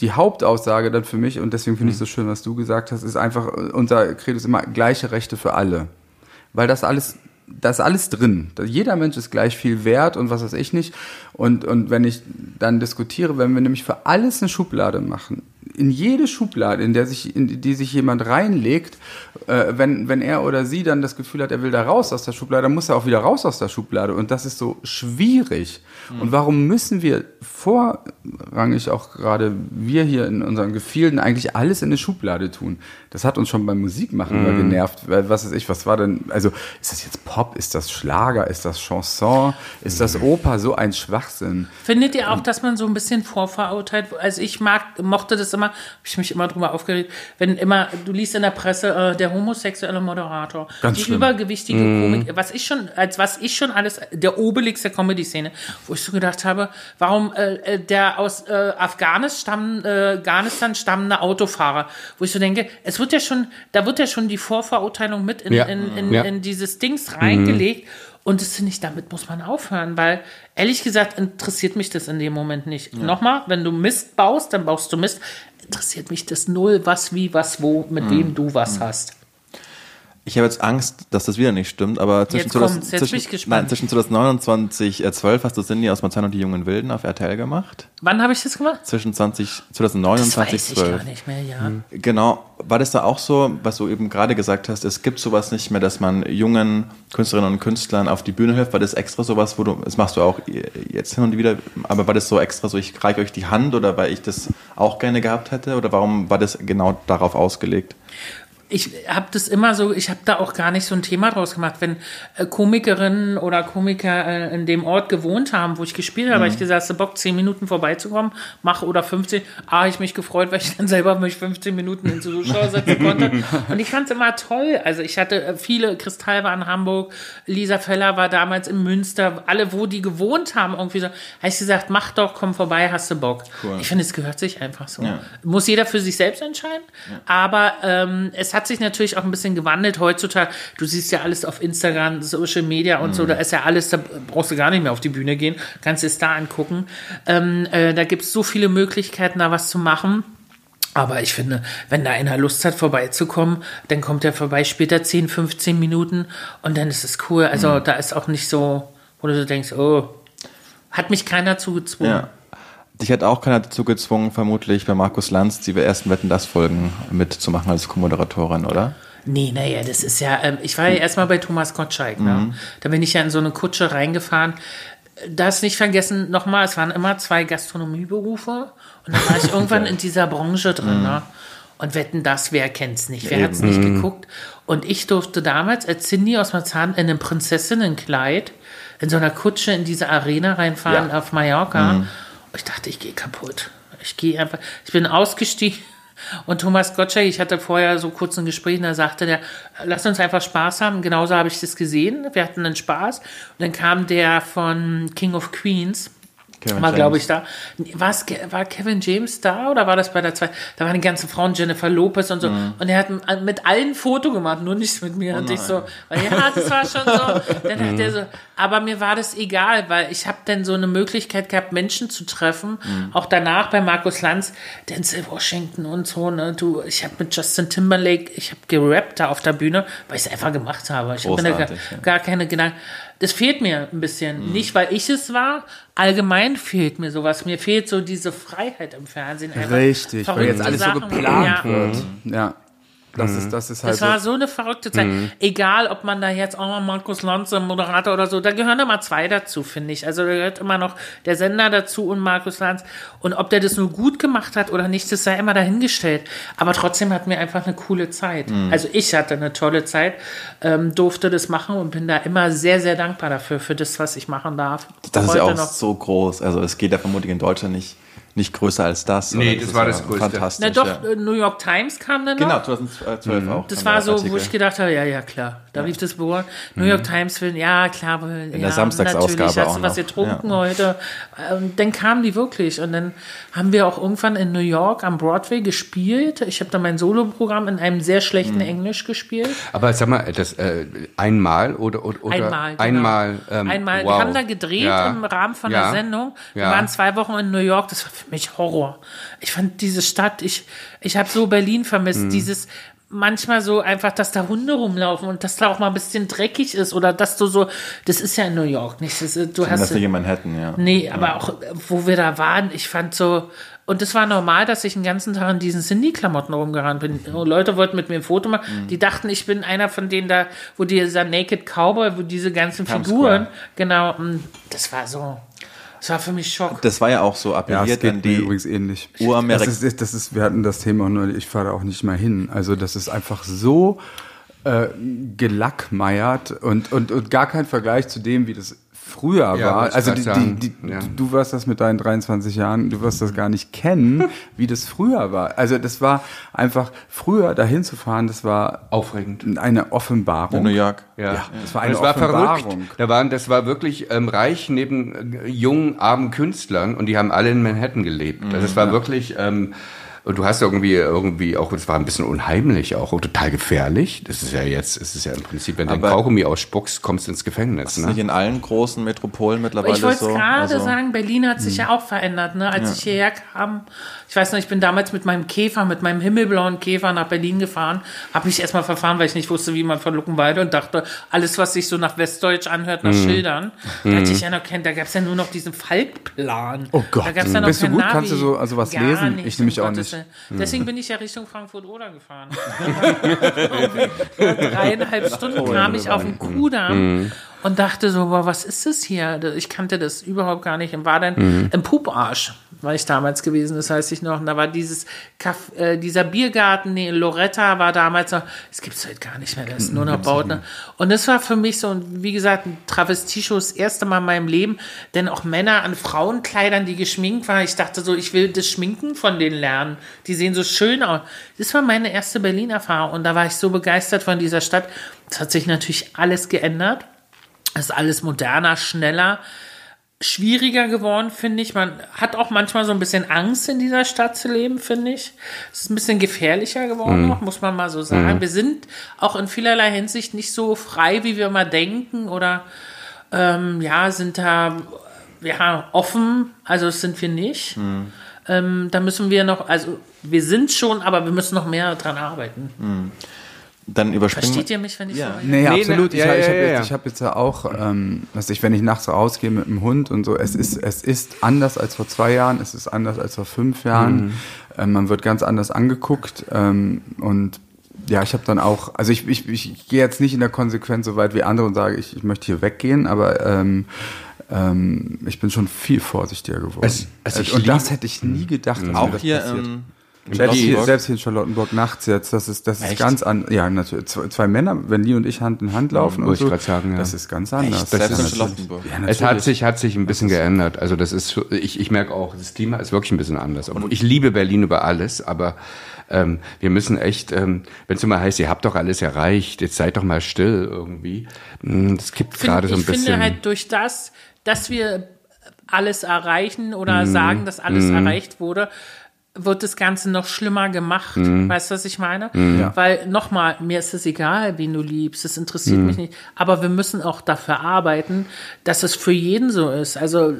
Speaker 4: die Hauptaussage dann für mich, und deswegen finde ich es so schön, was du gesagt hast, ist einfach, unser Credo ist immer gleiche Rechte für alle. Weil das alles, da ist alles drin. Jeder Mensch ist gleich viel wert und was weiß ich nicht. Und, und wenn ich dann diskutiere, wenn wir nämlich für alles eine Schublade machen, in jede Schublade, in der sich, in die sich jemand reinlegt, äh, wenn, wenn er oder sie dann das Gefühl hat, er will da raus aus der Schublade, dann muss er auch wieder raus aus der Schublade. Und das ist so schwierig. Und warum müssen wir vorrangig auch gerade wir hier in unseren Gefilden eigentlich alles in eine Schublade tun? Das hat uns schon beim Musikmachen immer genervt. Weil, Was ist ich, was war denn, also ist das jetzt Pop, ist das Schlager, ist das Chanson, ist das Oper, so ein Schwachsinn.
Speaker 2: Findet ihr auch, dass man so ein bisschen vorverurteilt? Also ich mag, mochte das immer, habe ich mich immer drüber aufgeregt, wenn immer, du liest in der Presse, äh, der homosexuelle Moderator,
Speaker 4: Ganz
Speaker 2: die
Speaker 4: schlimm.
Speaker 2: übergewichtige Komik, was ich schon, als was ich schon alles, der Obelix der Comedy-Szene, wo ich so gedacht habe, warum äh, äh, der aus äh, Afghanistan, äh, Afghanistan stammende Autofahrer, wo ich so denke, es wird ja schon, da wird ja schon die Vorverurteilung mit in,
Speaker 5: Ja.
Speaker 2: in, in,
Speaker 5: Ja.
Speaker 2: in dieses Dings reingelegt. Und das finde ich, damit muss man aufhören, weil ehrlich gesagt interessiert mich das in dem Moment nicht. Nochmal, wenn du Mist baust, dann baust du Mist. Interessiert mich das null, was, wie, was, wo, mit wem du was hast.
Speaker 3: Ich habe jetzt Angst, dass das wieder nicht stimmt, aber zwischen,
Speaker 2: Jetzt
Speaker 3: 2000
Speaker 2: kommt's, jetzt
Speaker 3: zwischen,
Speaker 2: bin ich gespannt.
Speaker 3: Nein, zwischen 2009 und 2012 hast du Cindy aus Marzahn und die jungen Wilden auf RTL gemacht.
Speaker 2: Wann habe ich das gemacht?
Speaker 3: Zwischen 20, 2009
Speaker 2: Das
Speaker 3: und
Speaker 2: weiß ich
Speaker 3: 2012.
Speaker 2: gar nicht mehr, ja.
Speaker 3: Genau. War das da auch so, was du eben gerade gesagt hast, es gibt sowas nicht mehr, dass man jungen Künstlerinnen und Künstlern auf die Bühne hilft? War das extra sowas, wo du, das machst du auch jetzt hin und wieder, aber war das so extra so, ich reiche euch die Hand oder weil ich das auch gerne gehabt hätte? Oder warum war das genau darauf ausgelegt?
Speaker 2: Ich habe das immer so, ich habe da auch gar nicht so ein Thema draus gemacht, wenn äh, Komikerinnen oder Komiker äh, in dem Ort gewohnt haben, wo ich gespielt habe, hab ich gesagt, hast du Bock, 10 Minuten vorbeizukommen, mach oder 15. Ah, ich mich gefreut, weil ich dann selber mich 15 Minuten in die Zuschauer setzen konnte. Und ich fand es immer toll. Also ich hatte äh, viele, Kristall war in Hamburg, Lisa Feller war damals in Münster, alle, wo die gewohnt haben, irgendwie so, habe ich gesagt, mach doch, komm vorbei, hast du Bock. Ich finde, es gehört sich einfach so.
Speaker 3: Ja.
Speaker 2: Muss jeder für sich selbst entscheiden, aber ähm, es hat sich natürlich auch ein bisschen gewandelt heutzutage. Du siehst ja alles auf Instagram, Social Media und so, da ist ja alles, da brauchst du gar nicht mehr auf die Bühne gehen, kannst es da angucken. Ähm, äh, da gibt es so viele Möglichkeiten, da was zu machen. Aber ich finde, wenn da einer Lust hat, vorbeizukommen, dann kommt er vorbei, später 10, 15 Minuten und dann ist es cool. Also da ist auch nicht so, wo du so denkst, oh, hat mich keiner zugezwungen.
Speaker 3: Ja. Dich hat auch keiner dazu gezwungen, vermutlich bei Markus Lanz die ersten Wetten das Folgen mitzumachen als Co-Moderatorin, oder?
Speaker 2: Nee, naja, das ist ja, ähm, ich war ja erstmal bei Thomas Gottschalk, ne? Da bin ich ja in so eine Kutsche reingefahren. Das nicht vergessen, nochmal, es waren immer zwei Gastronomieberufe und dann war ich irgendwann in dieser Branche drin, ne? Und wetten das, wer kennt's nicht? Wer hat's nicht geguckt? Und ich durfte damals als Cindy aus Marzahn in einem Prinzessinnenkleid in so einer Kutsche in diese Arena reinfahren auf Mallorca. Ich dachte, ich gehe kaputt. Ich gehe einfach, ich bin ausgestiegen. Und Thomas Gottschalk, ich hatte vorher so kurz ein Gespräch, da sagte der, lass uns einfach Spaß haben. Genauso habe ich das gesehen. Wir hatten einen Spaß. Und dann kam der von King of Queens.
Speaker 3: Kevin
Speaker 2: war, glaube ich, da. War's, war Kevin James da oder war das bei der zwei? Da waren die ganzen Frauen, Jennifer Lopez und so.
Speaker 3: Mhm.
Speaker 2: Und er hat m- mit allen ein Foto gemacht, nur nicht mit
Speaker 3: Oh
Speaker 2: mir. und ich so, ja, das war schon so. Dann hat
Speaker 3: Mhm.
Speaker 2: er so, aber mir war das egal, weil ich habe dann so eine Möglichkeit gehabt, Menschen zu treffen.
Speaker 3: Mhm.
Speaker 2: Auch danach bei Markus Lanz, Denzel Washington und so. Ne? Du, ich habe mit Justin Timberlake, ich habe gerappt da auf der Bühne, weil ich es einfach gemacht habe. Ich habe mir da gar,
Speaker 3: ja.
Speaker 2: gar keine Gedanken. Das fehlt mir ein bisschen. Nicht, weil ich es war. Allgemein fehlt mir sowas. Mir fehlt so diese Freiheit im Fernsehen. Einfach
Speaker 4: Richtig, weil jetzt alles so
Speaker 2: Sachen.
Speaker 4: geplant
Speaker 2: ja.
Speaker 4: wird. Ja. Das ist, das ist halt
Speaker 2: Das war
Speaker 4: so.
Speaker 2: so eine verrückte Zeit.
Speaker 3: Mhm.
Speaker 2: Egal, ob man da jetzt, oh, Markus Lanz, der Moderator oder so, da gehören immer zwei dazu, finde ich. Also da gehört immer noch der Sender dazu und Markus Lanz. Und ob der das nur gut gemacht hat oder nicht, das sei immer dahingestellt. Aber trotzdem hatten wir einfach eine coole Zeit.
Speaker 3: Mhm.
Speaker 2: Also ich hatte eine tolle Zeit, ähm, durfte das machen und bin da immer sehr, sehr dankbar dafür, für das, was ich machen darf.
Speaker 3: Das ist ja
Speaker 2: Heute
Speaker 3: auch so groß. Also es geht ja vermutlich in Deutschland nicht, nicht größer als das.
Speaker 5: Nee,
Speaker 3: oder?
Speaker 5: das war das Größte.
Speaker 3: Fantastisch.
Speaker 2: Na doch,
Speaker 3: ja.
Speaker 2: New York Times kam dann noch.
Speaker 3: Genau, 2012 auch.
Speaker 2: Das war so, wo
Speaker 3: Artikel.
Speaker 2: ich gedacht habe, ja, ja, klar. Da lief das Büro. New York Times will, ja, klar. In
Speaker 3: der Samstagsausgabe
Speaker 2: Hast du was getrunken
Speaker 3: Ja.
Speaker 2: heute? Und dann kamen die wirklich. Und dann haben wir auch irgendwann in New York am Broadway gespielt. Ich habe da mein Soloprogramm in einem sehr schlechten
Speaker 3: Mhm.
Speaker 2: Englisch gespielt.
Speaker 5: Aber sag mal, das äh, einmal oder, oder
Speaker 2: Einmal. Genau.
Speaker 5: einmal, ähm,
Speaker 2: Einmal.
Speaker 5: wow.
Speaker 2: Wir haben da gedreht
Speaker 5: Ja.
Speaker 2: im Rahmen von
Speaker 5: Ja.
Speaker 2: der Sendung. Wir
Speaker 5: Ja.
Speaker 2: waren zwei Wochen in New York. Das war für mich Horror. Ich fand diese Stadt, ich, ich habe so Berlin vermisst.
Speaker 5: Mhm.
Speaker 2: Dieses manchmal so einfach, dass da Hunde rumlaufen und dass da auch mal ein bisschen dreckig ist oder dass du so, das ist ja in New York nicht. Das, ist- du
Speaker 3: das
Speaker 2: hast
Speaker 3: nicht in Manhattan, ja.
Speaker 2: Nee, aber auch, wo wir da waren, ich fand so, und es war normal, dass ich den ganzen Tag in diesen Cindy-Klamotten rumgerannt bin. Und Leute wollten mit mir ein Foto machen. Die dachten, ich bin einer von denen da, wo dieser Naked Cowboy, wo diese ganzen Figuren, genau, das war so, das war für mich Schock.
Speaker 3: Das war ja auch so
Speaker 4: Ja, es
Speaker 3: appelliert
Speaker 4: geht
Speaker 3: an
Speaker 4: mir
Speaker 3: die
Speaker 4: übrigens ähnlich.
Speaker 3: Uramerik-
Speaker 4: Das ist, das ist, wir hatten das Thema nur, ich fahre da auch nicht mal hin. Also das ist einfach so äh, gelackmeiert und, und, und gar kein Vergleich zu dem, wie das früher
Speaker 5: Ja,
Speaker 4: war. Also die, die, die,
Speaker 5: Ja.
Speaker 4: du wirst das mit deinen 23 Jahren, du wirst das gar nicht kennen, wie das früher war. Also das war einfach früher dahin zu fahren, das war
Speaker 5: Aufregend.
Speaker 4: eine Offenbarung.
Speaker 3: in New York.
Speaker 5: Ja,
Speaker 4: das war eine
Speaker 5: es war
Speaker 4: Offenbarung.
Speaker 5: verrückt. Da waren, das war wirklich ähm, reich neben äh, jungen, armen Künstlern und die haben alle in Manhattan gelebt. Also es war wirklich, ähm, Und du hast irgendwie, irgendwie auch, es war ein bisschen unheimlich auch und total gefährlich. Das ist ja jetzt, es ist ja im Prinzip, wenn du ein Kaugummi ausspuckst, kommst du ins Gefängnis.
Speaker 3: Das ist nicht
Speaker 5: Ne?
Speaker 3: in allen großen Metropolen mittlerweile
Speaker 2: Ich wollte
Speaker 3: so.
Speaker 2: gerade
Speaker 3: Also-
Speaker 2: sagen, Berlin hat sich ja auch verändert, ne? Als ich hierher kam, ich weiß noch, ich bin damals mit meinem Käfer, mit meinem himmelblauen Käfer nach Berlin gefahren, habe mich erstmal verfahren, weil ich nicht wusste, wie man von Luckenwalde und dachte, alles, was sich so nach Westdeutsch anhört, nach Schildern, da hatte ich ja noch kein, da gab es ja nur noch diesen Falkplan.
Speaker 4: Oh Gott.
Speaker 2: da gab's ja noch
Speaker 4: Bist du gut?
Speaker 2: Navi.
Speaker 4: Kannst du so- also was
Speaker 2: Gar
Speaker 4: lesen?
Speaker 2: Nicht,
Speaker 4: Ich nämlich
Speaker 2: um
Speaker 4: auch nicht.
Speaker 2: Willen. Deswegen bin ich ja Richtung Frankfurt-Oder gefahren. Dreieinhalb Stunden kam ich auf den Kudamm und dachte so, boah, was ist das hier? Ich kannte das überhaupt gar nicht und war dann im Puparsch, war ich damals gewesen, das weiß ich noch. Und da war dieses Kaff, äh, dieser Biergarten, nee, Loretta war damals noch, es gibt's heute gar nicht mehr, das ist nur noch Bauten. Und das war für mich so, wie gesagt, ein Travestie-Show, das erste Mal in meinem Leben, denn auch Männer an Frauenkleidern, die geschminkt waren. Ich dachte so, ich will das Schminken von denen lernen. Die sehen so schön aus. Das war meine erste Berlin-Erfahrung und da war ich so begeistert von dieser Stadt. Es hat sich natürlich alles geändert. Es ist alles moderner, schneller, schwieriger geworden, finde ich. Man hat auch manchmal so ein bisschen Angst, in dieser Stadt zu leben, finde ich. Es ist ein bisschen gefährlicher geworden, noch, muss man mal so sagen. Wir sind auch in vielerlei Hinsicht nicht so frei, wie wir mal denken oder ähm, ja, sind da ja, offen. Also das sind wir nicht. Ähm, da müssen wir noch, also wir sind schon, aber wir müssen noch mehr dran arbeiten.
Speaker 3: Dann überspringen
Speaker 2: Versteht ihr mich, wenn ich
Speaker 3: Ja.
Speaker 2: so
Speaker 4: Nee,
Speaker 5: Nee,
Speaker 4: absolut.
Speaker 5: ne,
Speaker 4: ich
Speaker 5: ja,
Speaker 4: ich
Speaker 5: ja,
Speaker 4: habe
Speaker 5: ja,
Speaker 4: jetzt,
Speaker 5: ja.
Speaker 4: ich hab jetzt ja auch, ähm, was ich, wenn ich nachts rausgehe mit dem Hund und so, es ist, es ist anders als vor zwei Jahren, es ist anders als vor fünf Jahren.
Speaker 5: Mhm.
Speaker 4: Ähm, man wird ganz anders angeguckt ähm, und ja, ich habe dann auch, also ich, ich, ich gehe jetzt nicht in der Konsequenz so weit wie andere und sage, ich, ich möchte hier weggehen, aber ähm, ähm, ich bin schon viel vorsichtiger geworden.
Speaker 5: Also- also ich
Speaker 4: und das hätte ich nie gedacht.
Speaker 3: Auch hier ähm,
Speaker 4: Selbst hier, selbst hier in Charlottenburg nachts jetzt, das ist, das ist ganz anders. Ja, natürlich. Zwei, zwei Männer, wenn die und ich Hand in Hand laufen, und
Speaker 5: wollte ich
Speaker 4: so,
Speaker 5: sagen, ja.
Speaker 4: das ist ganz anders.
Speaker 3: Echt? Selbst in Charlottenburg.
Speaker 4: Ja,
Speaker 5: Es hat sich, hat sich ein bisschen geändert. Also das ist, ich, ich merke auch, das Klima ist wirklich ein bisschen anders. Obwohl ich liebe Berlin über alles, aber ähm, wir müssen echt, ähm, wenn es immer heißt, ihr habt doch alles erreicht, jetzt seid doch mal still irgendwie. Mm, Das kippt gerade so ein
Speaker 2: ich
Speaker 5: bisschen.
Speaker 2: finde halt durch das, dass wir alles erreichen oder sagen, dass alles erreicht wurde, wird das Ganze noch schlimmer gemacht.
Speaker 5: Mhm.
Speaker 2: Weißt du, was ich meine? Weil nochmal, mir ist es egal, wen du liebst, das interessiert
Speaker 5: Mhm.
Speaker 2: mich nicht. Aber wir müssen auch dafür arbeiten, dass es für jeden so ist. Also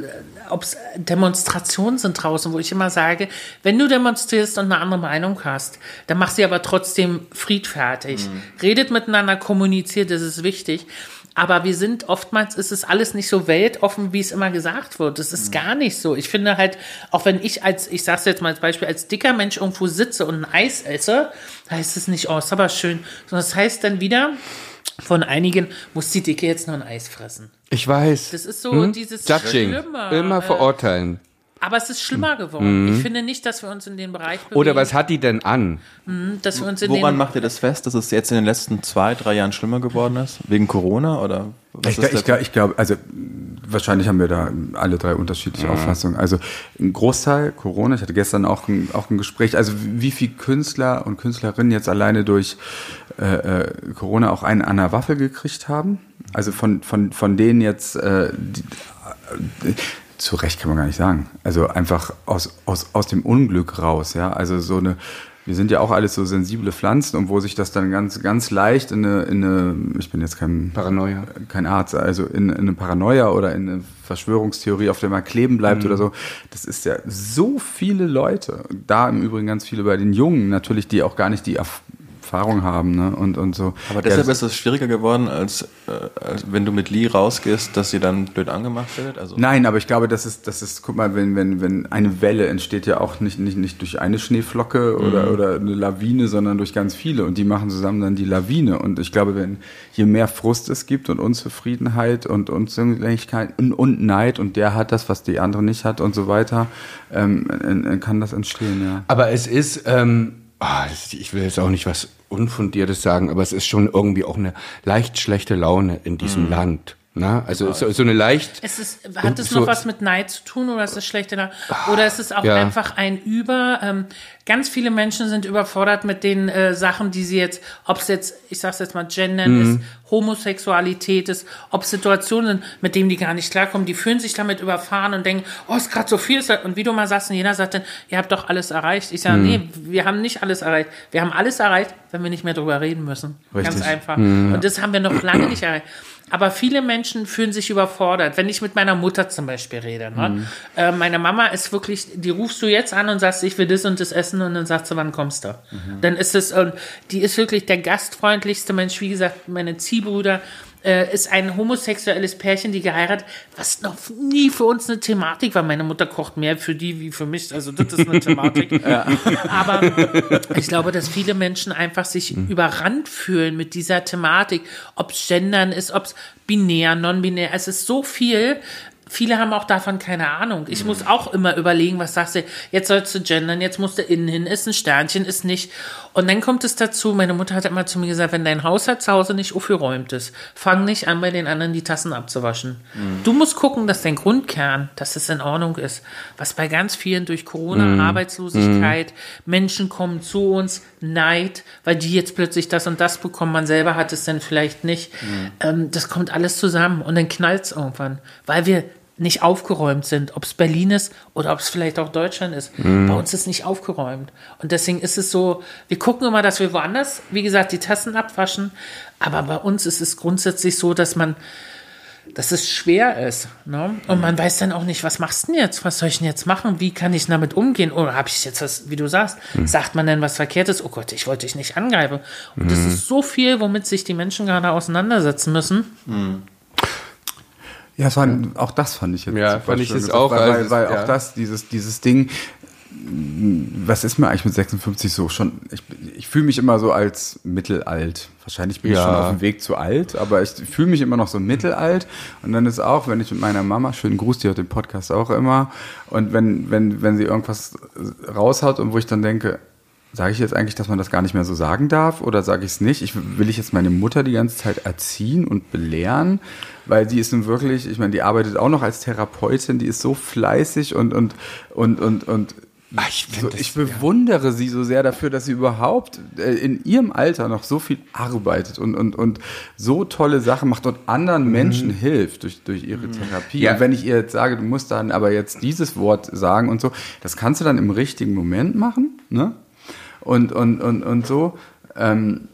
Speaker 2: ob es Demonstrationen sind draußen, wo ich immer sage, wenn du demonstrierst und eine andere Meinung hast, dann mach sie aber trotzdem friedfertig. Redet miteinander, kommuniziert, das ist wichtig. Aber wir sind oftmals, ist es alles nicht so weltoffen, wie es immer gesagt wird. Es ist gar nicht so. Ich finde halt, auch wenn ich als, ich sag's jetzt mal als Beispiel, als dicker Mensch irgendwo sitze und ein Eis esse, heißt es nicht, oh, ist aber schön, sondern es heißt dann wieder, von einigen muss die Dicke jetzt noch ein Eis fressen.
Speaker 5: ich weiß.
Speaker 2: Das ist so dieses
Speaker 5: Judging.
Speaker 2: Schlimme.
Speaker 5: Immer
Speaker 2: Äh,
Speaker 5: verurteilen.
Speaker 2: Aber es ist schlimmer geworden. Ich finde nicht, dass wir uns in den Bereich bewegen,
Speaker 5: Oder was hat die denn an?
Speaker 2: dass wir uns in
Speaker 3: Woran
Speaker 2: den
Speaker 3: macht ihr das fest, dass es jetzt in den letzten zwei, drei Jahren schlimmer geworden ist? Wegen Corona oder was
Speaker 4: Ich,
Speaker 3: ist
Speaker 4: ich, ich glaube, also wahrscheinlich haben wir da alle drei unterschiedliche Auffassungen. Also ein Großteil Corona, ich hatte gestern auch ein, auch ein Gespräch, also wie viele Künstler und Künstlerinnen jetzt alleine durch äh, äh, Corona auch einen an der Waffe gekriegt haben. Also von, von, von denen jetzt äh, die, äh, zu Recht kann man gar nicht sagen. Also einfach aus, aus, aus dem Unglück raus, ja. Also so eine, wir sind ja auch alles so sensible Pflanzen und wo sich das dann ganz, ganz leicht in eine, in eine ich bin jetzt kein
Speaker 5: Paranoia.
Speaker 4: kein Arzt, also in, in eine Paranoia oder in eine Verschwörungstheorie, auf der man kleben bleibt oder so. Das ist ja so viele Leute. Da im Übrigen ganz viele bei den Jungen natürlich, die auch gar nicht die Erfahrung haben ne? und, und so.
Speaker 3: Aber deshalb
Speaker 4: ja,
Speaker 3: ist es schwieriger geworden, als, äh, als wenn du mit Lee rausgehst, dass sie dann blöd angemacht wird. Also
Speaker 4: Nein, aber ich glaube, das ist, das ist, guck mal, wenn, wenn, wenn eine Welle entsteht ja auch nicht, nicht, nicht durch eine Schneeflocke oder, oder eine Lawine, sondern durch ganz viele und die machen zusammen dann die Lawine. Und ich glaube, wenn je mehr Frust es gibt und Unzufriedenheit und Unzulänglichkeit und, und Neid und der hat das, was die andere nicht hat und so weiter, ähm, äh, äh, kann das entstehen, ja.
Speaker 5: Aber es ist, ähm, ah, ich will jetzt auch nicht was Unfundiertes sagen, aber es ist schon irgendwie auch eine leicht schlechte Laune in diesem Land. Na? Also so, so eine leicht.
Speaker 2: Es ist, hat es
Speaker 5: so-
Speaker 2: noch was mit Neid zu tun oder ist es schlechter? Oder ist es auch
Speaker 5: Ja.
Speaker 2: einfach ein Über? Ähm, ganz viele Menschen sind überfordert mit den äh, Sachen, die sie jetzt, ob es jetzt, ich sag's jetzt mal, Gendern ist, Homosexualität ist, ob Situationen sind, mit denen die gar nicht klarkommen, die fühlen sich damit überfahren und denken, oh, ist gerade so viel. Und wie du mal sagst, und jeder sagt dann, ihr habt doch alles erreicht. Ich sage, nee, wir haben nicht alles erreicht. Wir haben alles erreicht, wenn wir nicht mehr drüber reden müssen. Ganz
Speaker 4: Richtig.
Speaker 2: einfach. Und das haben wir noch lange nicht erreicht. Aber viele Menschen fühlen sich überfordert. Wenn ich mit meiner Mutter zum Beispiel rede, ne? äh, meine Mama ist wirklich, die rufst du jetzt an und sagst, ich will das und das essen und dann sagt sie, wann kommst du? Dann ist es, und die ist wirklich der gastfreundlichste Mensch. Wie gesagt, meine Ziehbrüder äh, ist ein homosexuelles Pärchen, die geheiratet, was noch nie für uns eine Thematik war. Meine Mutter kocht mehr für die wie für mich, also das ist eine Thematik. Aber ich glaube, dass viele Menschen einfach sich überrannt fühlen mit dieser Thematik, ob es Gendern ist, ob es binär, non-binär, es ist so viel. Viele haben auch davon keine Ahnung. Ich muss auch immer überlegen, was sagst du, jetzt sollst du gendern, jetzt musst du innen hin, ist ein Sternchen, ist nicht. Und dann kommt es dazu, meine Mutter hat immer zu mir gesagt, wenn dein Haushalt zu Hause nicht aufgeräumt ist, fang nicht an, bei den anderen die Tassen abzuwaschen. Du musst gucken, dass dein Grundkern, dass es in Ordnung ist. Was bei ganz vielen durch Corona, Arbeitslosigkeit, Menschen kommen zu uns, Neid, weil die jetzt plötzlich das und das bekommen, man selber hat es dann vielleicht nicht. Ähm, das kommt alles zusammen und dann knallt es irgendwann, weil wir nicht aufgeräumt sind, ob es Berlin ist oder ob es vielleicht auch Deutschland ist. Bei uns ist nicht aufgeräumt. Und deswegen ist es so, wir gucken immer, dass wir woanders, wie gesagt, die Tassen abwaschen. Aber bei uns ist es grundsätzlich so, dass man, dass es schwer ist. Ne? Und man weiß dann auch nicht, was machst du denn jetzt? Was soll ich denn jetzt machen? Wie kann ich damit umgehen? Oder habe ich jetzt was, wie du sagst, sagt man denn was Verkehrtes? Oh Gott, ich wollte dich nicht angreifen. Und das ist so viel, womit sich die Menschen gerade auseinandersetzen müssen.
Speaker 4: Ja, es war, auch das fand ich jetzt
Speaker 5: Ja, fand ich
Speaker 4: schön
Speaker 5: jetzt
Speaker 4: gesagt,
Speaker 5: auch,
Speaker 4: Weil, weil,
Speaker 5: also,
Speaker 4: weil
Speaker 5: ja.
Speaker 4: auch das, dieses, dieses Ding, was ist mir eigentlich mit 56 so schon? Ich, ich fühle mich immer so als mittelalt. Wahrscheinlich bin ich
Speaker 5: Ja.
Speaker 4: schon auf dem Weg zu alt, aber ich fühle mich immer noch so mittelalt. Und dann ist auch, wenn ich mit meiner Mama, schönen Gruß, die hört den Podcast auch immer, und wenn, wenn, wenn sie irgendwas raushaut und wo ich dann denke, Sage ich jetzt eigentlich, dass man das gar nicht mehr so sagen darf oder sage ich es nicht? Ich, will ich jetzt meine Mutter die ganze Zeit erziehen und belehren? Weil die ist nun wirklich, ich meine, die arbeitet auch noch als Therapeutin, die ist so fleißig und, und, und, und, und
Speaker 5: Ach, ich
Speaker 4: so,
Speaker 5: das-
Speaker 4: ich bewundere sie so sehr dafür, dass sie überhaupt äh, in ihrem Alter noch so viel arbeitet und, und, und so tolle Sachen macht und anderen Menschen hilft durch, durch ihre Therapie.
Speaker 5: Mhm. Ja.
Speaker 4: Und wenn ich ihr jetzt sage, du musst dann aber jetzt dieses Wort sagen und so, das kannst du dann im richtigen Moment machen, ne? Und, und, und, und so. Ähm,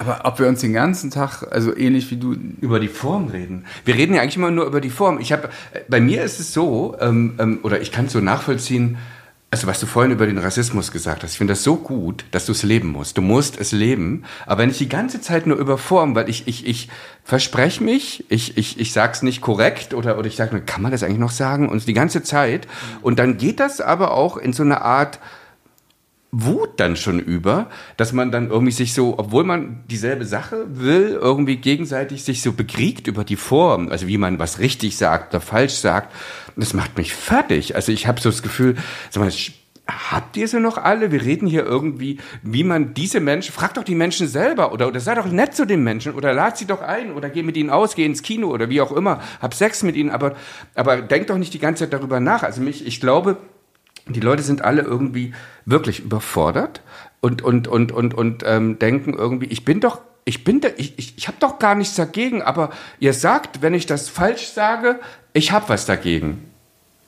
Speaker 4: aber ob wir uns den ganzen Tag, also ähnlich wie du,
Speaker 5: über die Form reden. Wir reden ja eigentlich immer nur über die Form. Ich habe, bei mir ist es so, ähm, ähm, oder ich kann es so nachvollziehen. Also was du vorhin über den Rassismus gesagt hast, ich finde das so gut, dass du es leben musst. Du musst es leben. Aber wenn ich die ganze Zeit nur über Form, weil ich ich ich verspreche mich, ich ich ich sag's nicht korrekt oder oder ich sage kann man das eigentlich noch sagen? Und die ganze Zeit. Und dann geht das aber auch in so eine Art Wut dann schon über, dass man dann irgendwie sich so, obwohl man dieselbe Sache will, irgendwie gegenseitig sich so bekriegt über die Form, also wie man was richtig sagt oder falsch sagt. Das macht mich fertig. Also ich habe so das Gefühl, sag mal, habt ihr sie noch alle? Wir reden hier irgendwie, wie man diese Menschen, frag doch die Menschen selber oder, oder sei doch nett zu den Menschen oder lad sie doch ein oder geh mit ihnen aus, geh ins Kino oder wie auch immer, hab Sex mit ihnen, aber, aber denk doch nicht die ganze Zeit darüber nach. Also mich, ich glaube, die Leute sind alle irgendwie wirklich überfordert und und und und und ähm, denken irgendwie, ich bin doch, ich bin da, ich ich, ich habe doch gar nichts dagegen, aber ihr sagt, wenn ich das falsch sage, ich habe was dagegen.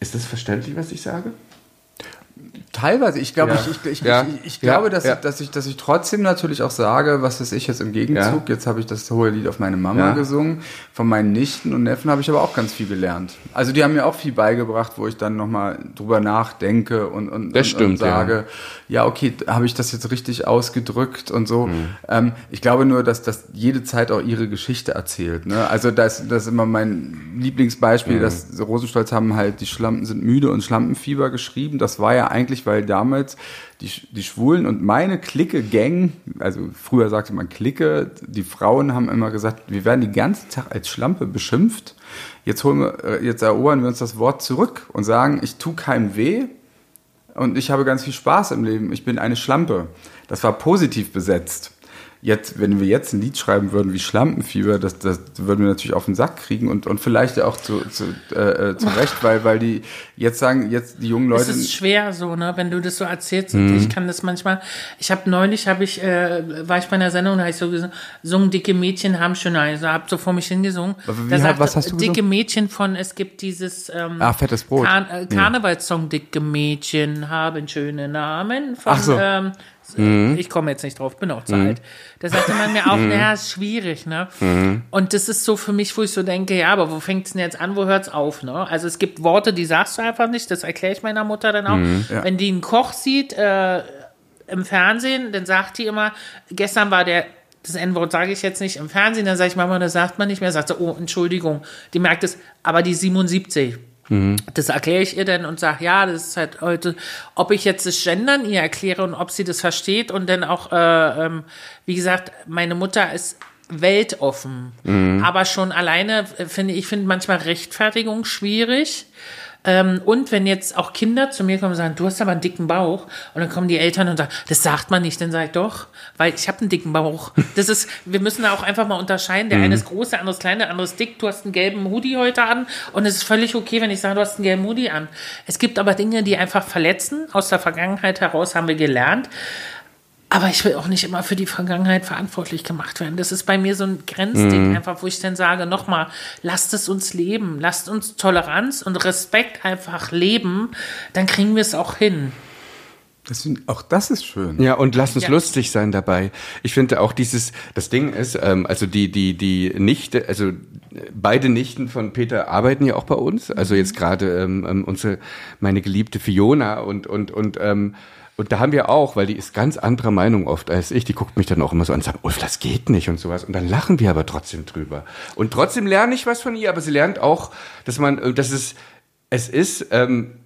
Speaker 5: Ist das verständlich, was ich sage?
Speaker 4: Teilweise, ich glaube,
Speaker 5: Ja.
Speaker 4: ich, ich, ich,
Speaker 5: Ja.
Speaker 4: ich, ich glaube, dass,
Speaker 5: Ja.
Speaker 4: ich, dass, ich, dass ich trotzdem natürlich auch sage, was weiß ich jetzt im Gegenzug, jetzt habe ich das hohe Lied auf meine Mama gesungen, von meinen Nichten und Neffen habe ich aber auch ganz viel gelernt. Also die haben mir auch viel beigebracht, wo ich dann nochmal drüber nachdenke und, und, und,
Speaker 5: stimmt,
Speaker 4: und sage, ja, okay, habe ich das jetzt richtig ausgedrückt und so.
Speaker 5: Mhm.
Speaker 4: Ähm, ich glaube nur, dass, dass jede Zeit auch ihre Geschichte erzählt. Ne? Also das, das ist immer mein Lieblingsbeispiel,
Speaker 5: Mhm.
Speaker 4: dass Rosenstolz haben halt die Schlampen sind müde und Schlampenfieber geschrieben. Das war ja eigentlich, weil damals die, die Schwulen und meine Clique Gang, also früher sagte man Clique, die Frauen haben immer gesagt, wir werden den ganzen Tag als Schlampe beschimpft. Jetzt holen wir, äh, jetzt erobern wir uns das Wort zurück und sagen, ich tu keinem weh, und ich habe ganz viel Spaß im Leben. Ich bin eine Schlampe. Das war positiv besetzt. Jetzt, wenn wir jetzt ein Lied schreiben würden wie Schlampenfieber, das, das würden wir natürlich auf den Sack kriegen und, und vielleicht ja auch zu, zu, äh, äh, zu Recht, weil, weil die jetzt sagen, jetzt die jungen Leute.
Speaker 2: Es ist schwer so, ne, wenn du das so erzählst. Und ich kann das manchmal. Ich habe neulich, habe ich, äh, war ich bei einer Sendung, da habe ich so gesungen, dicke Mädchen haben schon also habe so vor mich hingesungen.
Speaker 4: Wie
Speaker 2: sagt,
Speaker 4: was hast du
Speaker 2: Dicke
Speaker 4: gesungen?
Speaker 2: Mädchen von, es gibt dieses ähm,
Speaker 4: Ah, fettes Brot.
Speaker 2: Kar äh, Karnevalssong, dicke Mädchen haben schöne Namen. Von,
Speaker 4: Ach so.
Speaker 2: ähm,
Speaker 4: Mhm.
Speaker 2: Ich komme jetzt nicht drauf, bin auch zu alt. Da sagte man mir auch, naja, ist schwierig, ne?
Speaker 4: Mhm.
Speaker 2: Und das ist so für mich, wo ich so denke, ja, aber wo fängt's denn jetzt an, wo hört's auf, ne? Also es gibt Worte, die sagst du einfach nicht, das erkläre ich meiner Mutter dann auch.
Speaker 4: Mhm, ja.
Speaker 2: Wenn die einen Koch sieht, äh, im Fernsehen, dann sagt die immer, gestern war der, das N-Wort sage ich jetzt nicht im Fernsehen, dann sage ich, Mama, das sagt man nicht mehr, sagt sie, oh, Entschuldigung. Die merkt es, aber die 77. Das erkläre ich ihr dann und sage, ja, das ist halt heute, ob ich jetzt das Gendern ihr erkläre und ob sie das versteht und dann auch, äh, ähm, wie gesagt, meine Mutter ist weltoffen, aber schon alleine äh, finde ich, finde manchmal Rechtfertigung schwierig. Ähm, und wenn jetzt auch Kinder zu mir kommen und sagen, du hast aber einen dicken Bauch, und dann kommen die Eltern und sagen, das sagt man nicht, dann sage ich doch, weil ich habe einen dicken Bauch. Das ist, wir müssen da auch einfach mal unterscheiden. Der eine ist groß, der andere ist klein, der andere ist dick. Du hast einen gelben Hoodie heute an und es ist völlig okay, wenn ich sage, du hast einen gelben Hoodie an. Es gibt aber Dinge, die einfach verletzen. Aus der Vergangenheit heraus haben wir gelernt. Aber ich will auch nicht immer für die Vergangenheit verantwortlich gemacht werden. Das ist bei mir so ein Grenzding, einfach, wo ich dann sage, nochmal, lasst es uns leben, lasst uns Toleranz und Respekt einfach leben, dann kriegen wir es auch hin.
Speaker 4: Das find, auch das ist schön.
Speaker 5: Ja, und lass uns
Speaker 2: Ja.
Speaker 5: lustig sein dabei. Ich finde auch dieses, das Ding ist, ähm, also die, die, die Nichte, also beide Nichten von Peter arbeiten ja auch bei uns. Also jetzt gerade ähm, ähm, unsere, meine geliebte Fiona und, und, und, ähm, und da haben wir auch, weil die ist ganz anderer Meinung oft als ich, die guckt mich dann auch immer so an und sagt, Ulf, das geht nicht und sowas. Und dann lachen wir aber trotzdem drüber. Und trotzdem lerne ich was von ihr, aber sie lernt auch, dass man, äh, dass es, es ist, ähm, äh,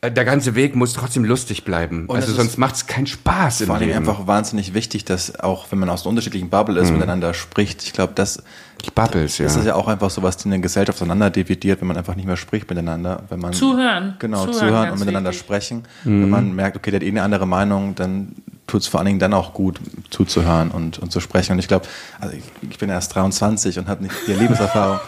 Speaker 5: der ganze Weg muss trotzdem lustig bleiben.
Speaker 3: Und
Speaker 5: also sonst macht es keinen Spaß
Speaker 3: vor allem einfach wahnsinnig wichtig, dass auch wenn man aus einer unterschiedlichen Bubble ist, miteinander spricht. Ich glaube, das
Speaker 5: Die Bubbles, ja.
Speaker 3: Das ist ja auch einfach so, was die eine Gesellschaft auseinander dividiert, wenn man einfach nicht mehr spricht miteinander. Wenn man
Speaker 2: Zuhören.
Speaker 3: Genau,
Speaker 2: Zuhören,
Speaker 3: zuhören, und miteinander
Speaker 2: wichtig.
Speaker 3: sprechen. Wenn man merkt, okay, der hat eh eine andere Meinung, dann tut es vor allen Dingen dann auch gut, zuzuhören und, und zu sprechen. Und ich glaube, also ich, ich bin erst 23 und habe nicht die Lebenserfahrung.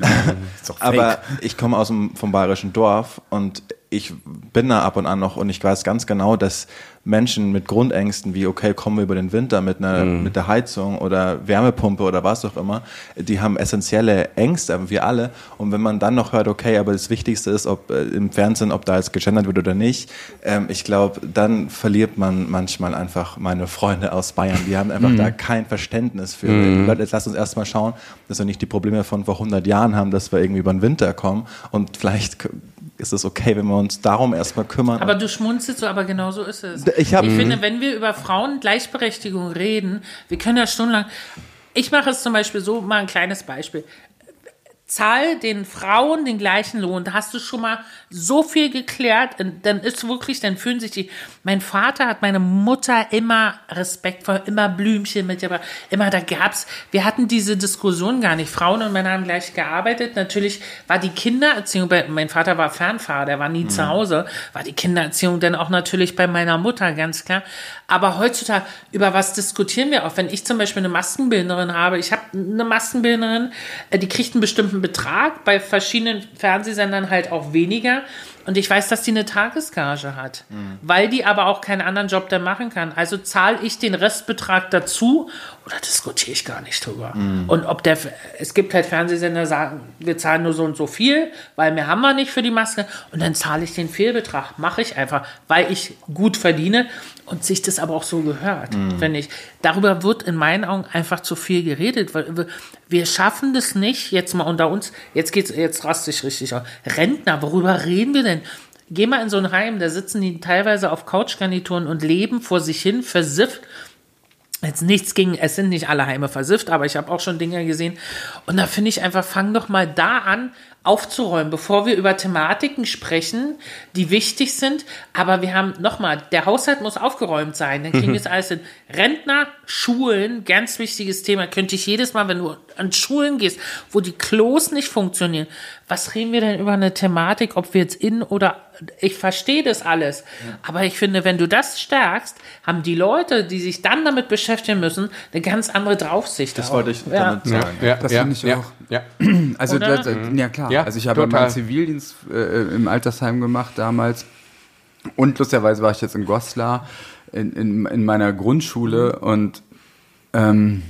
Speaker 3: Aber ich komme aus dem vom bayerischen Dorf und ich bin da ab und an noch und ich weiß ganz genau, dass Menschen mit Grundängsten wie, okay, kommen wir über den Winter mit einer, mit der Heizung oder Wärmepumpe oder was auch immer, die haben essentielle Ängste, wir alle. Und wenn man dann noch hört, okay, aber das Wichtigste ist, ob äh, im Fernsehen, ob da jetzt gegendert wird oder nicht, ähm, ich glaube, dann verliert man manchmal einfach meine Freunde aus Bayern. Die haben einfach da kein Verständnis für. Leute, jetzt lasst uns erstmal schauen, dass wir nicht die Probleme von vor 100 Jahren haben, dass wir irgendwie über den Winter kommen und vielleicht ist es okay, wenn wir uns darum erstmal kümmern.
Speaker 2: Aber du schmunzelst so, aber genau so ist es.
Speaker 3: Ich hab-
Speaker 2: finde, wenn wir über Frauengleichberechtigung reden, wir können ja stundenlang. Ich mache es zum Beispiel so, mal ein kleines Beispiel. Zahl den Frauen den gleichen Lohn. Da hast du schon mal so viel geklärt. Und dann ist wirklich, dann fühlen sich die. Mein Vater hat meine Mutter immer Respekt vor, immer Blümchen mitgebracht. Immer da gab's. Wir hatten diese Diskussion gar nicht. Frauen und Männer haben gleich gearbeitet. Natürlich war die Kindererziehung bei, mein Vater war Fernfahrer, der war nie zu Hause. War die Kindererziehung dann auch natürlich bei meiner Mutter, ganz klar. Aber heutzutage, über was diskutieren wir auch? Wenn ich zum Beispiel eine Maskenbildnerin habe, ich habe eine Maskenbildnerin, äh, die kriegt einen bestimmten Betrag, bei verschiedenen Fernsehsendern halt auch weniger. Und ich weiß, dass die eine Tagesgage hat, weil die aber auch keinen anderen Job dann machen kann. Also zahle ich den Restbetrag dazu oder diskutiere ich gar nicht drüber. Und ob der, es gibt halt Fernsehsender, sagen, wir zahlen nur so und so viel, weil mehr haben wir nicht für die Maske. Und dann zahle ich den Fehlbetrag. Mache ich einfach, weil ich gut verdiene und sich das aber auch so gehört, finde ich. Darüber wird in meinen Augen einfach zu viel geredet, weil wir- wir schaffen das nicht, jetzt mal unter uns, jetzt geht's, jetzt raste ich richtig auf. Rentner, worüber reden wir denn? Geh mal in so ein Heim, da sitzen die teilweise auf Couchgarnituren und leben vor sich hin, versifft. Jetzt nichts gegen, es sind nicht alle Heime versifft, aber ich habe auch schon Dinge gesehen. Und da finde ich einfach, fang doch mal da an, aufzuräumen, bevor wir über Thematiken sprechen, die wichtig sind. Aber wir haben nochmal, der Haushalt muss aufgeräumt sein. Dann kriegen wir es alles hin. Rentner, Schulen, ganz wichtiges Thema. Könnte ich jedes Mal, wenn du an Schulen gehst, wo die Klos nicht funktionieren, was reden wir denn über eine Thematik, ob wir jetzt in oder ich verstehe das alles. Aber ich finde, wenn du das stärkst, haben die Leute, die sich dann damit beschäftigen müssen, eine ganz andere Draufsicht.
Speaker 3: Das
Speaker 2: auch.
Speaker 3: wollte ich
Speaker 2: Ja.
Speaker 3: damit sagen.
Speaker 5: Ja,
Speaker 4: Das
Speaker 5: ja,
Speaker 4: finde ich
Speaker 5: ja,
Speaker 4: auch.
Speaker 5: Ja.
Speaker 4: Also, das, äh, ja klar.
Speaker 5: Ja,
Speaker 4: also ich habe
Speaker 5: total.
Speaker 4: meinen Zivildienst äh, im Altersheim gemacht damals. Und lustigerweise war ich jetzt in Goslar in, in, in meiner Grundschule und ähm,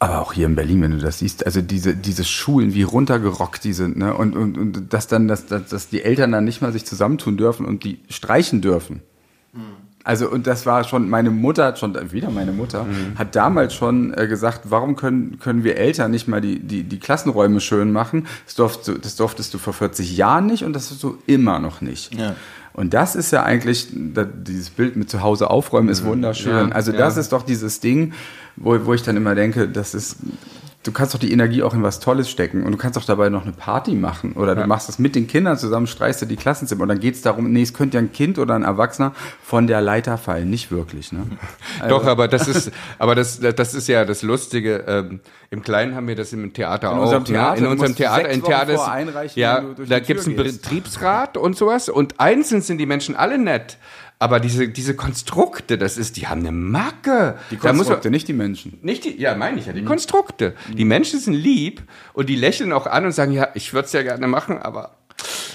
Speaker 4: aber auch hier in Berlin, wenn du das siehst, also diese, diese Schulen, wie runtergerockt die sind, ne? Und, und, und dass dann, dass, dass, dass die Eltern dann nicht mal sich zusammentun dürfen und die streichen dürfen. Also, und das war schon, meine Mutter hat schon, wieder meine Mutter, hat damals schon äh, gesagt, warum können, können wir Eltern nicht mal die, die, die Klassenräume schön machen? Das, durft, du- das durftest du vor 40 Jahren nicht und das ist so immer noch nicht.
Speaker 3: Ja.
Speaker 4: Und das ist ja eigentlich, dieses Bild mit zu Hause aufräumen ist wunderschön.
Speaker 5: Ja,
Speaker 4: also
Speaker 5: ja.
Speaker 4: das ist doch dieses Ding, wo, wo ich dann immer denke, das ist, du kannst doch die Energie auch in was Tolles stecken und du kannst doch dabei noch eine Party machen oder du machst das mit den Kindern zusammen, streichst du die Klassenzimmer und dann geht es darum, nee, es könnte ja ein Kind oder ein Erwachsener von der Leiter fallen, nicht wirklich. Ne?
Speaker 5: Doch, aber das ist, aber das, das ist ja das Lustige. Ähm, Im Kleinen haben wir das im Theater
Speaker 4: In
Speaker 5: auch.
Speaker 4: unserem
Speaker 5: ne?
Speaker 4: Theater,
Speaker 5: in
Speaker 4: du
Speaker 5: unserem Theater, in Theater ist, ja, da gibt's
Speaker 4: Tür
Speaker 5: einen. Betriebsrat und sowas. Und einzeln sind die Menschen alle nett. Aber diese, diese Konstrukte, das ist, die haben eine Macke.
Speaker 4: Die
Speaker 5: Da muss man-
Speaker 4: Konstrukte, nicht die Menschen.
Speaker 5: Nicht die, ja, meine ich ja, die Konstrukte. Die Menschen sind lieb und die lächeln auch an und sagen, ja, ich würde es ja gerne machen, aber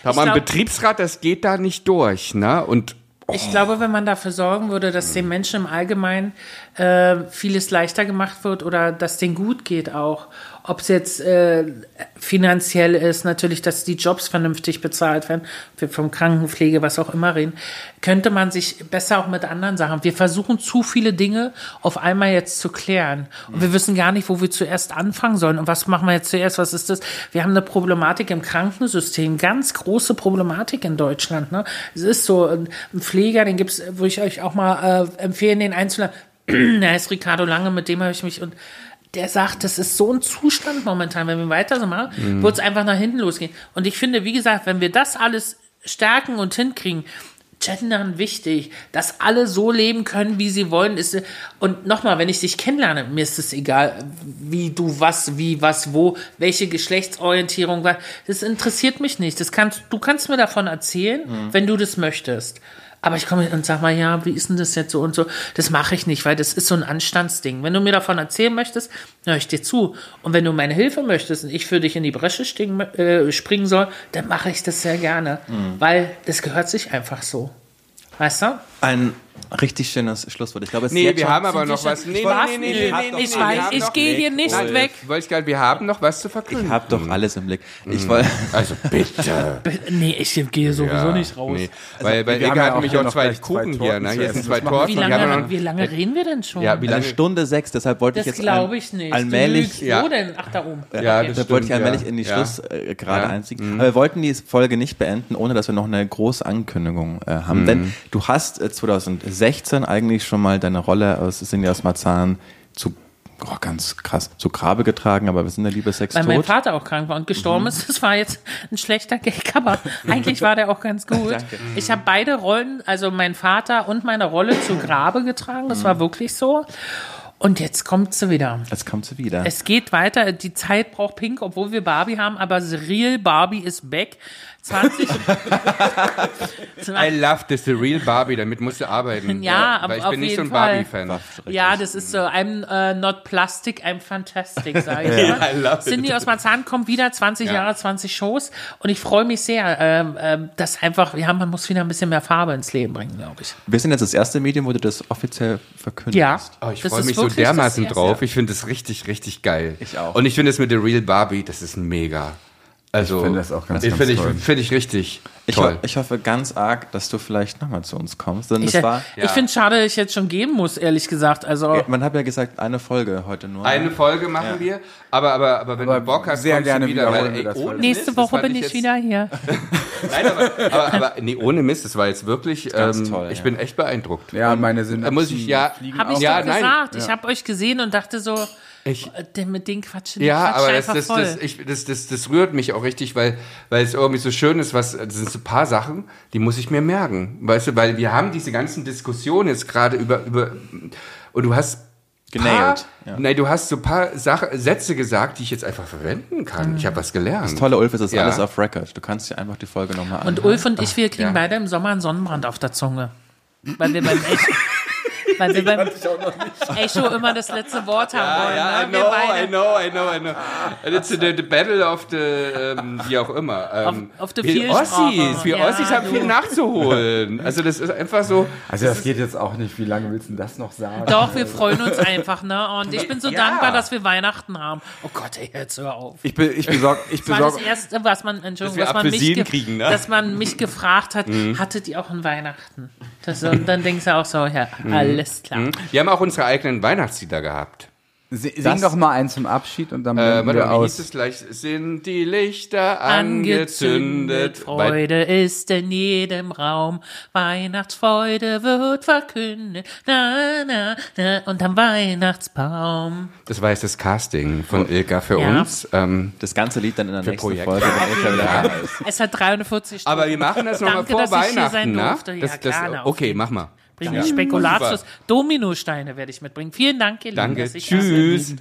Speaker 5: da
Speaker 2: glaub-
Speaker 5: Betriebsrat, das geht da nicht durch, ne? Und
Speaker 2: Ich glaube, wenn man dafür sorgen würde, dass den Menschen im Allgemeinen äh, vieles leichter gemacht wird oder dass denen gut geht auch, ob es jetzt äh, finanziell ist, natürlich, dass die Jobs vernünftig bezahlt werden, wir vom Krankenpflege, was auch immer reden, könnte man sich besser auch mit anderen Sachen. Wir versuchen zu viele Dinge auf einmal jetzt zu klären und wir wissen gar nicht, wo wir zuerst anfangen sollen und was machen wir jetzt zuerst, was ist das? Wir haben eine Problematik im Krankensystem, ganz große Problematik in Deutschland. Ne? Es ist so, ein Pfleger, den gibt's, wo ich euch auch mal äh, empfehlen, den einzuladen. Der heißt Ricardo Lange, mit dem habe ich mich und der sagt, das ist so ein Zustand momentan, wenn wir weiter so machen, wird es einfach nach hinten losgehen. Und ich finde, wie gesagt, wenn wir das alles stärken und hinkriegen, Gendern wichtig, dass alle so leben können, wie sie wollen. Ist, und nochmal, wenn ich dich kennenlerne, mir ist es egal, wie du was, wie, was, wo, welche Geschlechtsorientierung. Das interessiert mich nicht. Das kannst, du kannst mir davon erzählen, wenn du das möchtest. Aber ich komme und sag mal, ja, wie ist denn das jetzt so und so? Das mache ich nicht, weil das ist so ein Anstandsding. Wenn du mir davon erzählen möchtest, höre ich dir zu. Und wenn du meine Hilfe möchtest und ich für dich in die Bresche sting, äh, springen soll, dann mache ich das sehr gerne. Weil das gehört sich einfach so. Weißt du?
Speaker 3: Ein Richtig schönes Schlusswort. Ich glaube, es
Speaker 5: nee, wir haben aber noch was. Nee, nee, nee, nee,
Speaker 2: ich weiß, ich gehe hier nicht weg.
Speaker 5: Wollte ich gerade, wir haben noch was zu verkünden.
Speaker 3: Ich habe doch mhm. alles im Blick. Ich mhm. wollte
Speaker 5: also bitte.
Speaker 2: nee, ich gehe sowieso nicht raus.
Speaker 5: Also, weil
Speaker 4: bei
Speaker 5: Ega hat nämlich auch zwei Kuchen hier, ne? Hier sind zwei Torten.
Speaker 2: Wie lange, wie lange reden wir denn schon?
Speaker 5: Ja, wie lange?
Speaker 3: Stunde sechs, deshalb wollte ich jetzt
Speaker 2: glaube ich nicht.
Speaker 3: allmählich
Speaker 5: ja.
Speaker 2: Wo denn? Ach, da oben.
Speaker 5: Ja,
Speaker 3: deshalb wollte ich allmählich in die Schlussgerade äh,
Speaker 5: mhm.
Speaker 3: einziehen. Aber wir wollten die Folge nicht beenden, ohne dass wir noch eine große Ankündigung haben, denn du hast 2000 16 eigentlich schon mal deine Rolle aus Cindy aus Marzahn zu oh, ganz krass, zu Grabe getragen, aber wir sind ja liebe Sex
Speaker 2: Weil
Speaker 3: tot.
Speaker 2: mein Vater auch krank war und gestorben mhm. ist, das war jetzt ein schlechter Gag, aber eigentlich war der auch ganz gut. Mhm. ich habe beide Rollen, also mein Vater und meine Rolle zu Grabe getragen, das mhm. war wirklich so. Und jetzt kommt sie wieder.
Speaker 3: Jetzt kommt sie wieder.
Speaker 2: Es geht weiter. Die Zeit braucht Pink, obwohl wir Barbie haben, aber Real Barbie ist back. 20.
Speaker 5: I love this, the real Barbie, damit musst du arbeiten.
Speaker 2: Ja, aber
Speaker 5: Weil ich
Speaker 2: auf
Speaker 5: bin nicht so ein. Barbie-Fan.
Speaker 2: Ja, das ist so, I'm uh, not plastic, I'm fantastic, sage ich
Speaker 5: Ja. I love it.
Speaker 2: Cindy aus Marzahn kommt wieder, 20
Speaker 5: Ja.
Speaker 2: Jahre, 20 Shows und ich freue mich sehr, ähm, ähm, dass einfach, ja, man muss wieder ein bisschen mehr Farbe ins Leben bringen, glaube ich.
Speaker 3: wir sind jetzt das erste Medium, wo du das offiziell verkündest.
Speaker 2: Ja,
Speaker 5: Oh, ich freue mich so dermaßen drauf. Ich finde das richtig, richtig geil.
Speaker 3: Ich auch.
Speaker 5: Und ich finde es mit der Real Barbie, das ist mega. Also,
Speaker 4: Ich finde das auch ganz,
Speaker 5: ich
Speaker 4: ganz
Speaker 5: finde ich,
Speaker 4: toll.
Speaker 5: finde ich richtig.
Speaker 3: Ich,
Speaker 5: Toll.
Speaker 3: ho ich hoffe ganz arg, dass du vielleicht nochmal zu uns kommst. Denn
Speaker 2: Ich,
Speaker 3: war,
Speaker 2: ich finde es schade, dass ich jetzt schon gehen muss, ehrlich gesagt. Also,
Speaker 3: man hat ja gesagt, eine Folge heute nur.
Speaker 5: Eine Folge machen wir, aber, aber, aber wenn
Speaker 4: Aber
Speaker 5: du Bock hast,
Speaker 4: sehr gerne
Speaker 5: wieder. Weil, ey,
Speaker 4: das
Speaker 5: ohne
Speaker 2: nächste
Speaker 5: Mist,
Speaker 2: Woche bin ich
Speaker 5: jetzt-
Speaker 2: wieder hier.
Speaker 5: Nein, aber, aber, aber nee, ohne Mist, das war jetzt wirklich,
Speaker 3: Ganz
Speaker 5: ähm,
Speaker 3: toll,
Speaker 5: ich
Speaker 3: ja.
Speaker 5: bin echt beeindruckt.
Speaker 4: Ja, meine sind
Speaker 5: Da muss ich, ja,
Speaker 2: Habe ich
Speaker 5: ja,
Speaker 2: doch
Speaker 5: nein.
Speaker 2: gesagt. Ich habe euch gesehen und dachte so,
Speaker 5: Ich-
Speaker 2: äh, mit den Quatschen, die
Speaker 5: Ja,
Speaker 2: quatschen
Speaker 5: aber das, das, das, ich, das, das, das rührt mich auch richtig, weil, weil es irgendwie so schön ist, was, das sind so ein paar Sachen, die muss ich mir merken. Weißt du, weil wir haben diese ganzen Diskussionen jetzt gerade über, über, und du hast Paar,
Speaker 3: ja.
Speaker 5: Nein, du hast so ein paar Sach Sätze gesagt, die ich jetzt einfach verwenden kann. Ich habe was gelernt.
Speaker 3: Das Tolle, Ulf, ist das
Speaker 5: Ja.
Speaker 3: alles auf Record. Du kannst dir einfach die Folge nochmal anhören.
Speaker 2: Und Ulf und ich, wir kriegen
Speaker 5: ja.
Speaker 2: beide im Sommer einen Sonnenbrand auf der Zunge. Weil wir beim Echo, weil wir beim Echo immer das letzte Wort haben wollen.
Speaker 5: Ja, I
Speaker 2: ne? Wir
Speaker 5: know,
Speaker 2: beide.
Speaker 5: I know, I know, I know. And it's the, the battle of the, ähm, wie auch immer. Ähm,
Speaker 2: Auf- auf der
Speaker 5: wir. Ossis, wir
Speaker 2: Ja,
Speaker 5: Ossis haben
Speaker 2: du.
Speaker 5: viel nachzuholen. Also das ist einfach so,
Speaker 4: Also das geht jetzt auch nicht. Wie lange willst du denn das noch sagen?
Speaker 2: Doch, wir freuen uns einfach, ne? Und ich bin so
Speaker 5: Ja.
Speaker 2: dankbar, dass wir Weihnachten haben. Oh Gott, ey, jetzt hör auf.
Speaker 4: Ich, be, ich besorg, ich
Speaker 2: Das war das erste, was man, Entschuldigung,
Speaker 5: Dass
Speaker 2: was man mich,
Speaker 5: Apfelsinen
Speaker 2: ge
Speaker 5: kriegen, ne? Mhm.
Speaker 2: dass man mich gefragt hat, hattet ihr auch ein Weihnachten? Das, und dann denkst du auch so, ja,
Speaker 5: Mhm.
Speaker 2: Alles klar.
Speaker 5: wir haben auch unsere eigenen Weihnachtslieder gehabt.
Speaker 4: sing
Speaker 3: Das-
Speaker 4: doch mal einen zum Abschied und dann
Speaker 5: Äh,
Speaker 4: wir
Speaker 5: mal, wie hieß
Speaker 4: aus.
Speaker 5: es gleich? Sind die Lichter angezündet?
Speaker 2: Angezündet, Freude ist in jedem Raum, Weihnachtsfreude wird verkündet, na, na, na, unterm Weihnachtsbaum.
Speaker 5: Das war jetzt das Casting von Ilka für
Speaker 2: Ja.
Speaker 5: uns. Ähm,
Speaker 3: das ganze Lied dann in der nächsten
Speaker 5: Projekte.
Speaker 3: Folge, wenn Ilka wieder da ist.
Speaker 2: Es hat 340 Stunden.
Speaker 5: aber wir machen das nochmal vor
Speaker 2: dass ich hier
Speaker 5: Weihnachten,
Speaker 2: sein
Speaker 5: ne?
Speaker 2: durfte. Ja,
Speaker 5: Das, das, okay, mach mal.
Speaker 2: Bringe ich Spekulatius. Dominosteine werde ich mitbringen. Vielen Dank, ihr Lieben,
Speaker 5: Danke.
Speaker 2: dass ich da
Speaker 5: Tschüss.